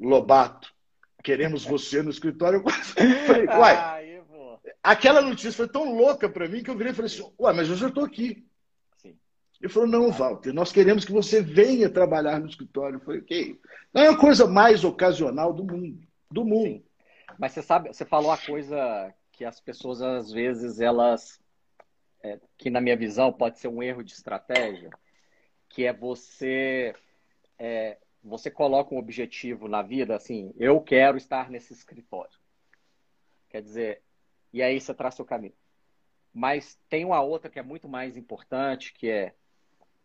Lobato, queremos você no escritório. Eu falei, uai, aquela notícia foi tão louca para mim que eu virei e falei assim, uai, mas eu já estou aqui. Sim. Ele falou, não, Walter, nós queremos que você venha trabalhar no escritório. Eu falei, ok. Não é a coisa mais ocasional do mundo. Do mundo. Sim. Mas você sabe, você falou a coisa que as pessoas, às vezes, elas. É, que na minha visão pode ser um erro de estratégia, que é você é, você coloca um objetivo na vida, assim, eu quero estar nesse escritório. Quer dizer, e aí você traça o caminho. Mas tem uma outra que é muito mais importante, que é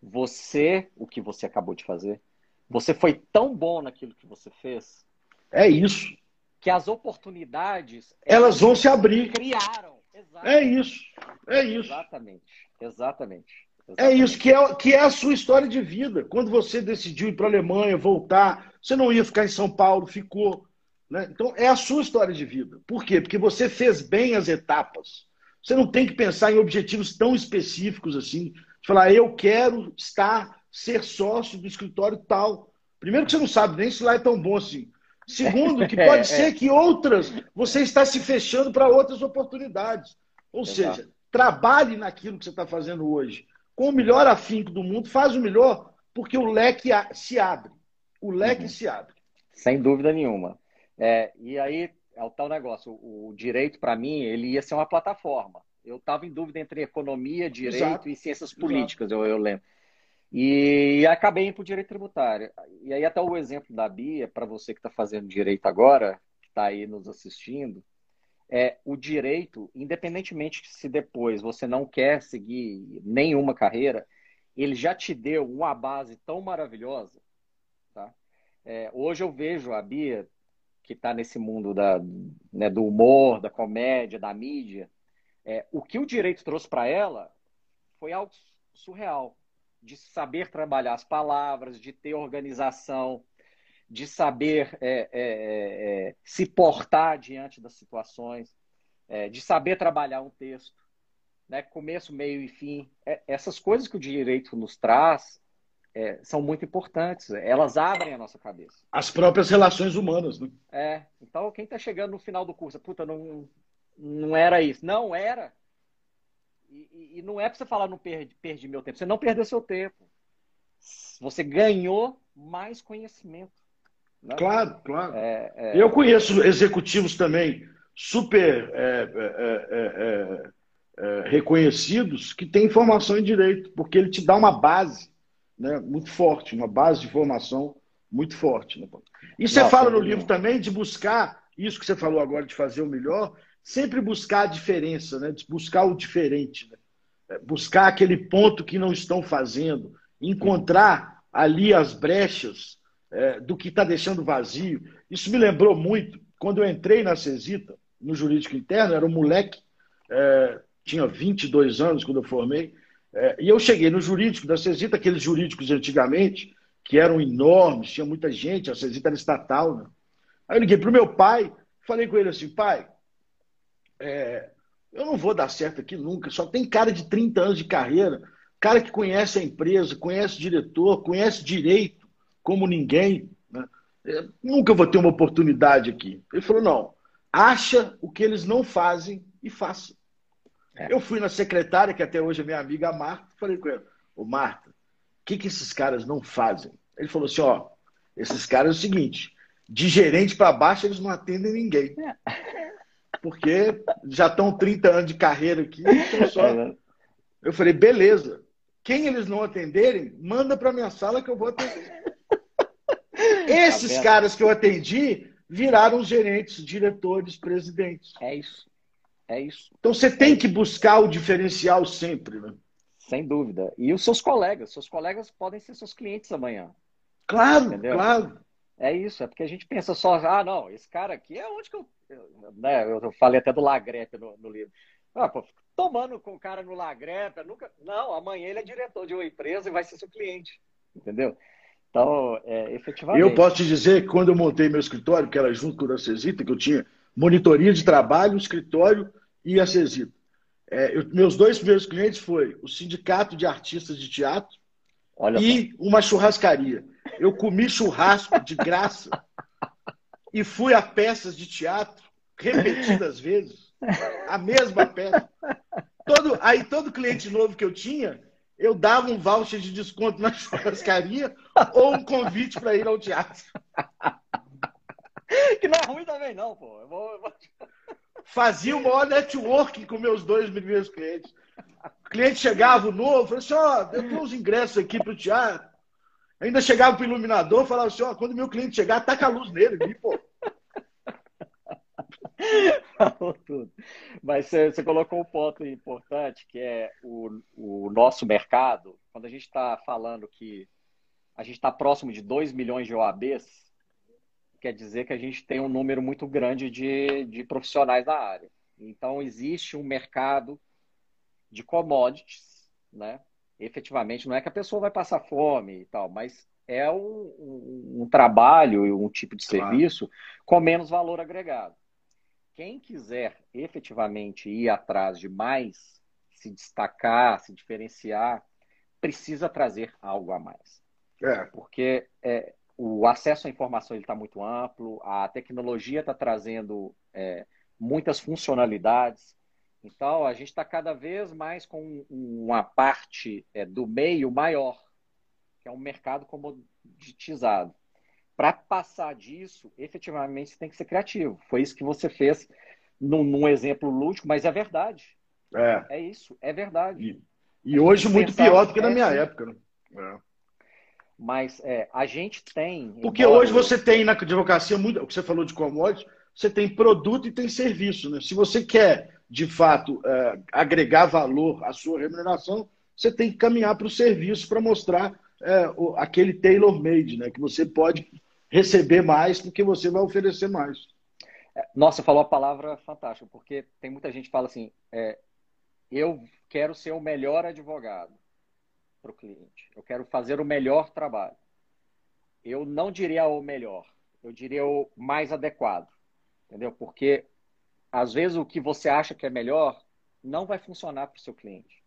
você, o que você acabou de fazer, você foi tão bom naquilo que você fez. É isso. Que as oportunidades. Elas vão se abrir. Criaram. Exatamente. É isso. É isso. Exatamente. Exatamente. É isso, que é, que é a sua história de vida. Quando você decidiu ir para a Alemanha, voltar, você não ia ficar em São Paulo, ficou. Né? Então, é a sua história de vida. Por quê? Porque você fez bem as etapas. Você não tem que pensar em objetivos tão específicos assim. De falar, eu quero estar, ser sócio do escritório tal. Primeiro que você não sabe nem se lá é tão bom assim. Segundo, que pode é, ser é. que outras, você está se fechando para outras oportunidades. Ou Exato. seja, trabalhe naquilo que você está fazendo hoje. Com o melhor afinco do mundo, faz o melhor, porque o leque se abre. O leque uhum. se abre. Sem dúvida nenhuma. É, e aí é o tal negócio. O, o direito, para mim, ele ia ser uma plataforma. Eu estava em dúvida entre economia, direito Exato. e ciências políticas, eu, eu lembro. E acabei indo para o direito tributário. E aí, até o exemplo da Bia, para você que está fazendo direito agora, que está aí nos assistindo, é o direito, independentemente se depois você não quer seguir nenhuma carreira, ele já te deu uma base tão maravilhosa. Tá? É, hoje eu vejo a Bia, que está nesse mundo da, né, do humor, da comédia, da mídia, é, o que o direito trouxe para ela foi algo surreal de saber trabalhar as palavras, de ter organização, de saber é, é, é, é se portar diante das situações, é, de saber trabalhar um texto, né? começo, meio e fim. É, essas coisas que o direito nos traz são muito importantes, elas abrem a nossa cabeça. As próprias relações humanas. Né? É, então quem está chegando no final do curso, puta, não, não era isso. Não era. E, e, não é para você falar, não perdi, perdi meu tempo. Você não perdeu seu tempo. Você ganhou mais conhecimento. Né? Claro, claro. É, é... Eu conheço executivos também super é, é, é, reconhecidos que têm formação em direito, porque ele te dá uma base né, muito forte, uma base de formação muito forte. Né? E você fala no livro também de buscar isso que você falou agora, de fazer o melhor, sempre buscar a diferença, né? buscar o diferente, né? É, buscar aquele ponto que não estão fazendo, encontrar ali as brechas é, do que está deixando vazio. Isso me lembrou muito quando eu entrei na Cesita, no jurídico interno, era um moleque, é, tinha 22 anos quando eu formei, é, e eu cheguei no jurídico da Cesita, aqueles jurídicos antigamente, que eram enormes, tinha muita gente, a Cesita era estatal. Né? Aí eu liguei para o meu pai, falei com ele assim, pai, é, eu não vou dar certo aqui nunca. Só tem cara de 30 anos de carreira, cara que conhece a empresa, conhece o diretor, conhece direito como ninguém. Né? É, nunca vou ter uma oportunidade aqui. Ele falou: não, acha o que eles não fazem e faça. É. Eu fui na secretária, que até hoje é minha amiga a Marta, falei com ela: Ô Marta, o que, que esses caras não fazem? Ele falou assim: ó, esses caras é o seguinte, de gerente para baixo eles não atendem ninguém. É porque já estão 30 anos de carreira aqui. Então só... É, eu falei, beleza. Quem eles não atenderem, manda para minha sala que eu vou atender. Esses tá caras que eu atendi viraram gerentes, diretores, presidentes. É isso. É isso. Então você tem que buscar o diferencial sempre, né? Sem dúvida. E os seus colegas. Seus colegas podem ser seus clientes amanhã. Claro, Entendeu? claro. É isso, é porque a gente pensa só, ah, não, esse cara aqui é onde que eu. Né, eu falei até do Lagrepe no, no livro. Ah, pô, tomando com o cara no Lagrepe, nunca. Não, amanhã ele é diretor de uma empresa e vai ser seu cliente. Entendeu? Então, é, efetivamente. Eu posso te dizer que quando eu montei meu escritório, que era junto com o da Cesita, que eu tinha monitoria de trabalho, escritório e a Cesita. É, eu, meus dois primeiros clientes foi o Sindicato de Artistas de Teatro Olha e só. uma churrascaria. Eu comi churrasco de graça e fui a peças de teatro repetidas vezes, a mesma peça. Todo, aí todo cliente novo que eu tinha, eu dava um voucher de desconto na churrascaria ou um convite para ir ao teatro. Que não é ruim também, não, pô. Eu vou, eu vou... Fazia o maior networking com meus dois primeiros clientes. O cliente chegava novo, falou assim: ó, oh, eu tenho uns ingressos aqui para o teatro. Ainda chegava para o iluminador falava assim: ó, quando meu cliente chegar, taca a luz nele, ali, pô. Falou tudo. Mas você, você, colocou um ponto importante, que é o, o nosso mercado. Quando a gente está falando que a gente está próximo de 2 milhões de OABs, quer dizer que a gente tem um número muito grande de, de profissionais na área. Então, existe um mercado de commodities, né? efetivamente, não é que a pessoa vai passar fome e tal, mas é um, um, um trabalho e um tipo de serviço claro. com menos valor agregado. Quem quiser efetivamente ir atrás de mais, se destacar, se diferenciar, precisa trazer algo a mais. É. Porque é, o acesso à informação está muito amplo, a tecnologia está trazendo é, muitas funcionalidades. Então, a gente está cada vez mais com uma parte é, do meio maior, que é um mercado comoditizado. Para passar disso, efetivamente, você tem que ser criativo. Foi isso que você fez num, num exemplo lúdico, mas é verdade. É, é isso, é verdade. E, e hoje muito pior do que na minha época. Né? É. Mas é, a gente tem. Porque hoje você tem na advocacia, muito, o que você falou de commodities, você tem produto e tem serviço. Né? Se você quer, de fato, é, agregar valor à sua remuneração, você tem que caminhar para o serviço para mostrar é, aquele tailor-made, né? que você pode receber mais porque você vai oferecer mais. Nossa, falou a palavra fantástica, porque tem muita gente que fala assim: é, eu quero ser o melhor advogado para o cliente. Eu quero fazer o melhor trabalho. Eu não diria o melhor, eu diria o mais adequado. Entendeu? Porque às vezes o que você acha que é melhor não vai funcionar para o seu cliente.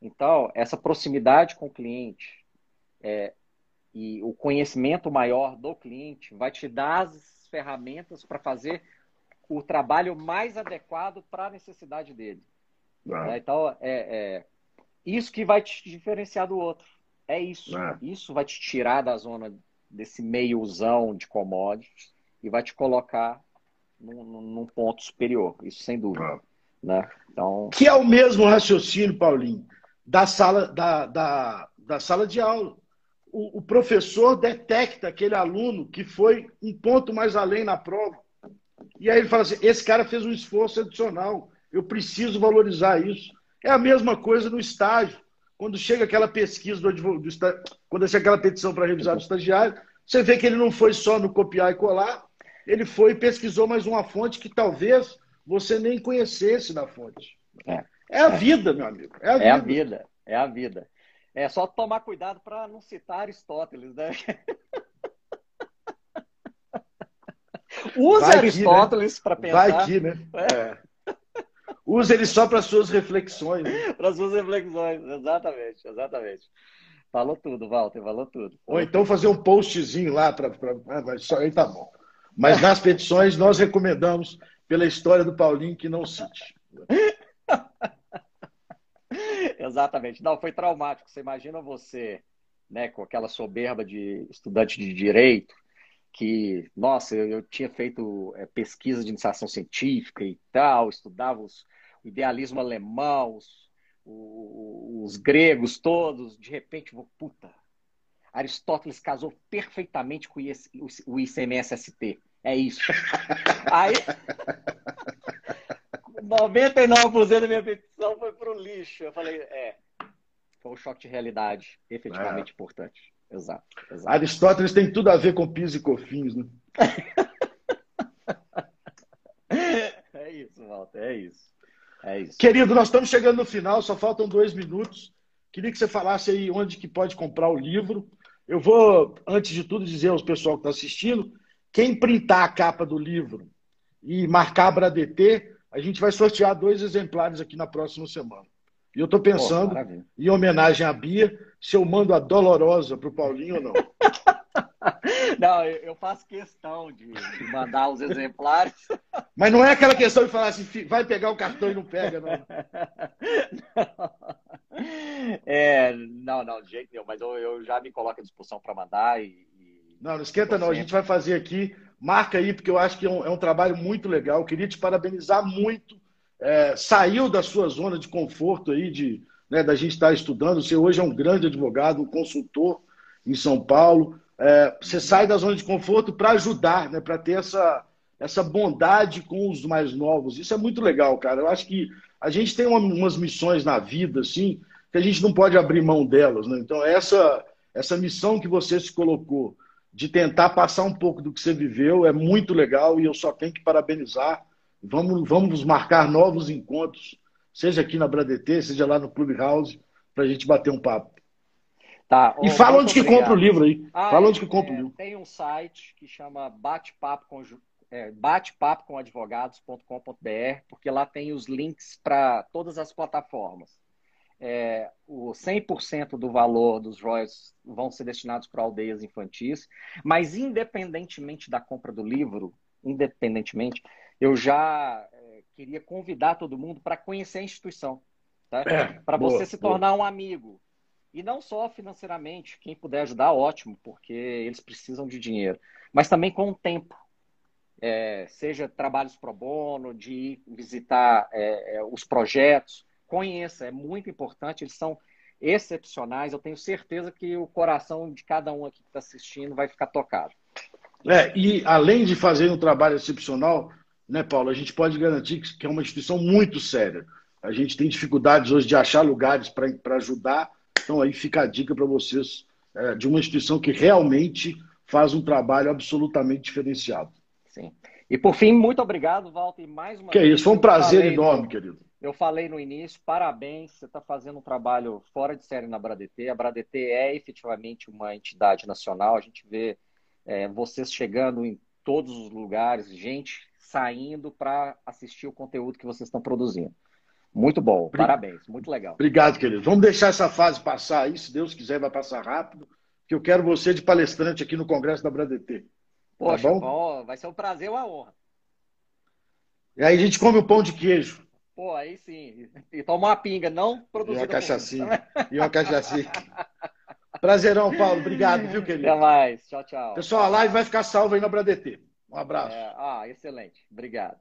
Então, essa proximidade com o cliente é, e o conhecimento maior do cliente vai te dar as ferramentas para fazer o trabalho mais adequado para a necessidade dele. Ah. Então, é, é, isso que vai te diferenciar do outro. É isso. É. Isso vai te tirar da zona desse meiozão de commodities e vai te colocar num, num ponto superior. Isso sem dúvida. É. Né? Então... Que é o mesmo raciocínio, Paulinho, da sala, da, da, da sala de aula. O, o professor detecta aquele aluno que foi um ponto mais além na prova. E aí ele fala assim: esse cara fez um esforço adicional, eu preciso valorizar isso. É a mesma coisa no estágio. Quando chega aquela pesquisa do, do quando chega aquela petição para revisar do estagiário, você vê que ele não foi só no copiar e colar, ele foi e pesquisou mais uma fonte que talvez você nem conhecesse da fonte. É, é a vida, meu amigo. É a, é vida. a vida. É a vida. É só tomar cuidado para não citar Aristóteles, né? Use Aristóteles né? para pensar. Vai aqui, né? É. é. Use ele só para suas reflexões. Né? para suas reflexões, exatamente, exatamente. Falou tudo, Walter, falou tudo. Ou então fazer um postzinho lá para. Só aí tá bom. Mas nas petições nós recomendamos, pela história do Paulinho, que não cite. Exatamente. Não, foi traumático. Você imagina você, né, com aquela soberba de estudante de direito, que, nossa, eu, eu tinha feito é, pesquisa de iniciação científica e tal, estudava os, o idealismo alemão, os, os, os gregos todos, de repente, vou, puta, Aristóteles casou perfeitamente com o ICMS-ST. É isso. Aí, 99% da minha petição foi pro lixo. Eu falei, é, foi um choque de realidade efetivamente é. importante. Exato, exato. Aristóteles tem tudo a ver com PIS e COFINS, né? é isso, Walter, é isso. É isso. Querido, nós estamos chegando no final, só faltam dois minutos. Queria que você falasse aí onde que pode comprar o livro. Eu vou, antes de tudo, dizer aos pessoal que está assistindo, quem printar a capa do livro e marcar a Bradt, a gente vai sortear dois exemplares aqui na próxima semana. E eu estou pensando, oh, em homenagem à Bia, se eu mando a dolorosa para o Paulinho ou não. Não, eu faço questão de, de, mandar os exemplares. Mas não é aquela questão de falar assim, vai pegar o cartão e não pega, não. não. É, não, não, de jeito nenhum, mas eu, eu já me coloco à disposição para mandar e, Não, não esquenta não, a gente vai fazer aqui. Marca aí, porque eu acho que é um, é um trabalho muito legal. Eu queria te parabenizar muito. É, saiu da sua zona de conforto aí, de, né, da gente estar estudando. Você hoje é um grande advogado, um consultor em São Paulo é, você sai da zona de conforto para ajudar, né? para ter essa, essa bondade com os mais novos. Isso é muito legal, cara. Eu acho que a gente tem uma, umas missões na vida, assim, que a gente não pode abrir mão delas. Né? Então, essa, essa missão que você se colocou de tentar passar um pouco do que você viveu é muito legal e eu só tenho que parabenizar. Vamos, vamos marcar novos encontros, seja aqui na Bradetê, seja lá no Clubhouse para a gente bater um papo. Tá. E fala onde que compra o livro aí. Ah, fala onde que compra é, o livro. Tem um site que chama bate-papo com é, batepapo com advogados.com.br, porque lá tem os links para todas as plataformas. É, o 100% do valor dos royalties vão ser destinados para aldeias infantis, mas independentemente da compra do livro, independentemente, eu já é, queria convidar todo mundo para conhecer a instituição, tá? É, para você se tornar boa. um amigo. E não só financeiramente, quem puder ajudar, ótimo, porque eles precisam de dinheiro, mas também com o tempo. É, seja trabalhos pro bono, de visitar é, é, os projetos, conheça, é muito importante, eles são excepcionais, eu tenho certeza que o coração de cada um aqui que está assistindo vai ficar tocado. É, e além de fazer um trabalho excepcional, né, Paulo, a gente pode garantir que é uma instituição muito séria. A gente tem dificuldades hoje de achar lugares para ajudar, então aí fica a dica para vocês é, de uma instituição que realmente faz um trabalho absolutamente diferenciado. Sim. E por fim, muito obrigado, Walter, mais uma que vez. Que isso, foi um prazer enorme, no, querido. Eu falei no início, parabéns, você está fazendo um trabalho fora de série na Bradt. A Bradt é efetivamente uma entidade nacional, a gente vê é, vocês chegando em todos os lugares, gente saindo para assistir o conteúdo que vocês estão produzindo. Muito bom, parabéns, muito legal. Obrigado, querido. Vamos deixar essa fase passar aí, se Deus quiser, vai passar rápido, que eu quero você de palestrante aqui no Congresso da Bradt. Poxa, tá bom? vai ser um prazer, uma honra. E aí a gente come o pão de queijo. Pô, aí sim. E toma uma pinga, não produzida. E uma cachaçinha. E uma cachaçinha. Prazerão, Paulo. Obrigado, viu, querido? Até mais. Tchau, tchau. Pessoal, a live vai ficar salva aí na Bradt. Um abraço. É, ah, excelente. Obrigado.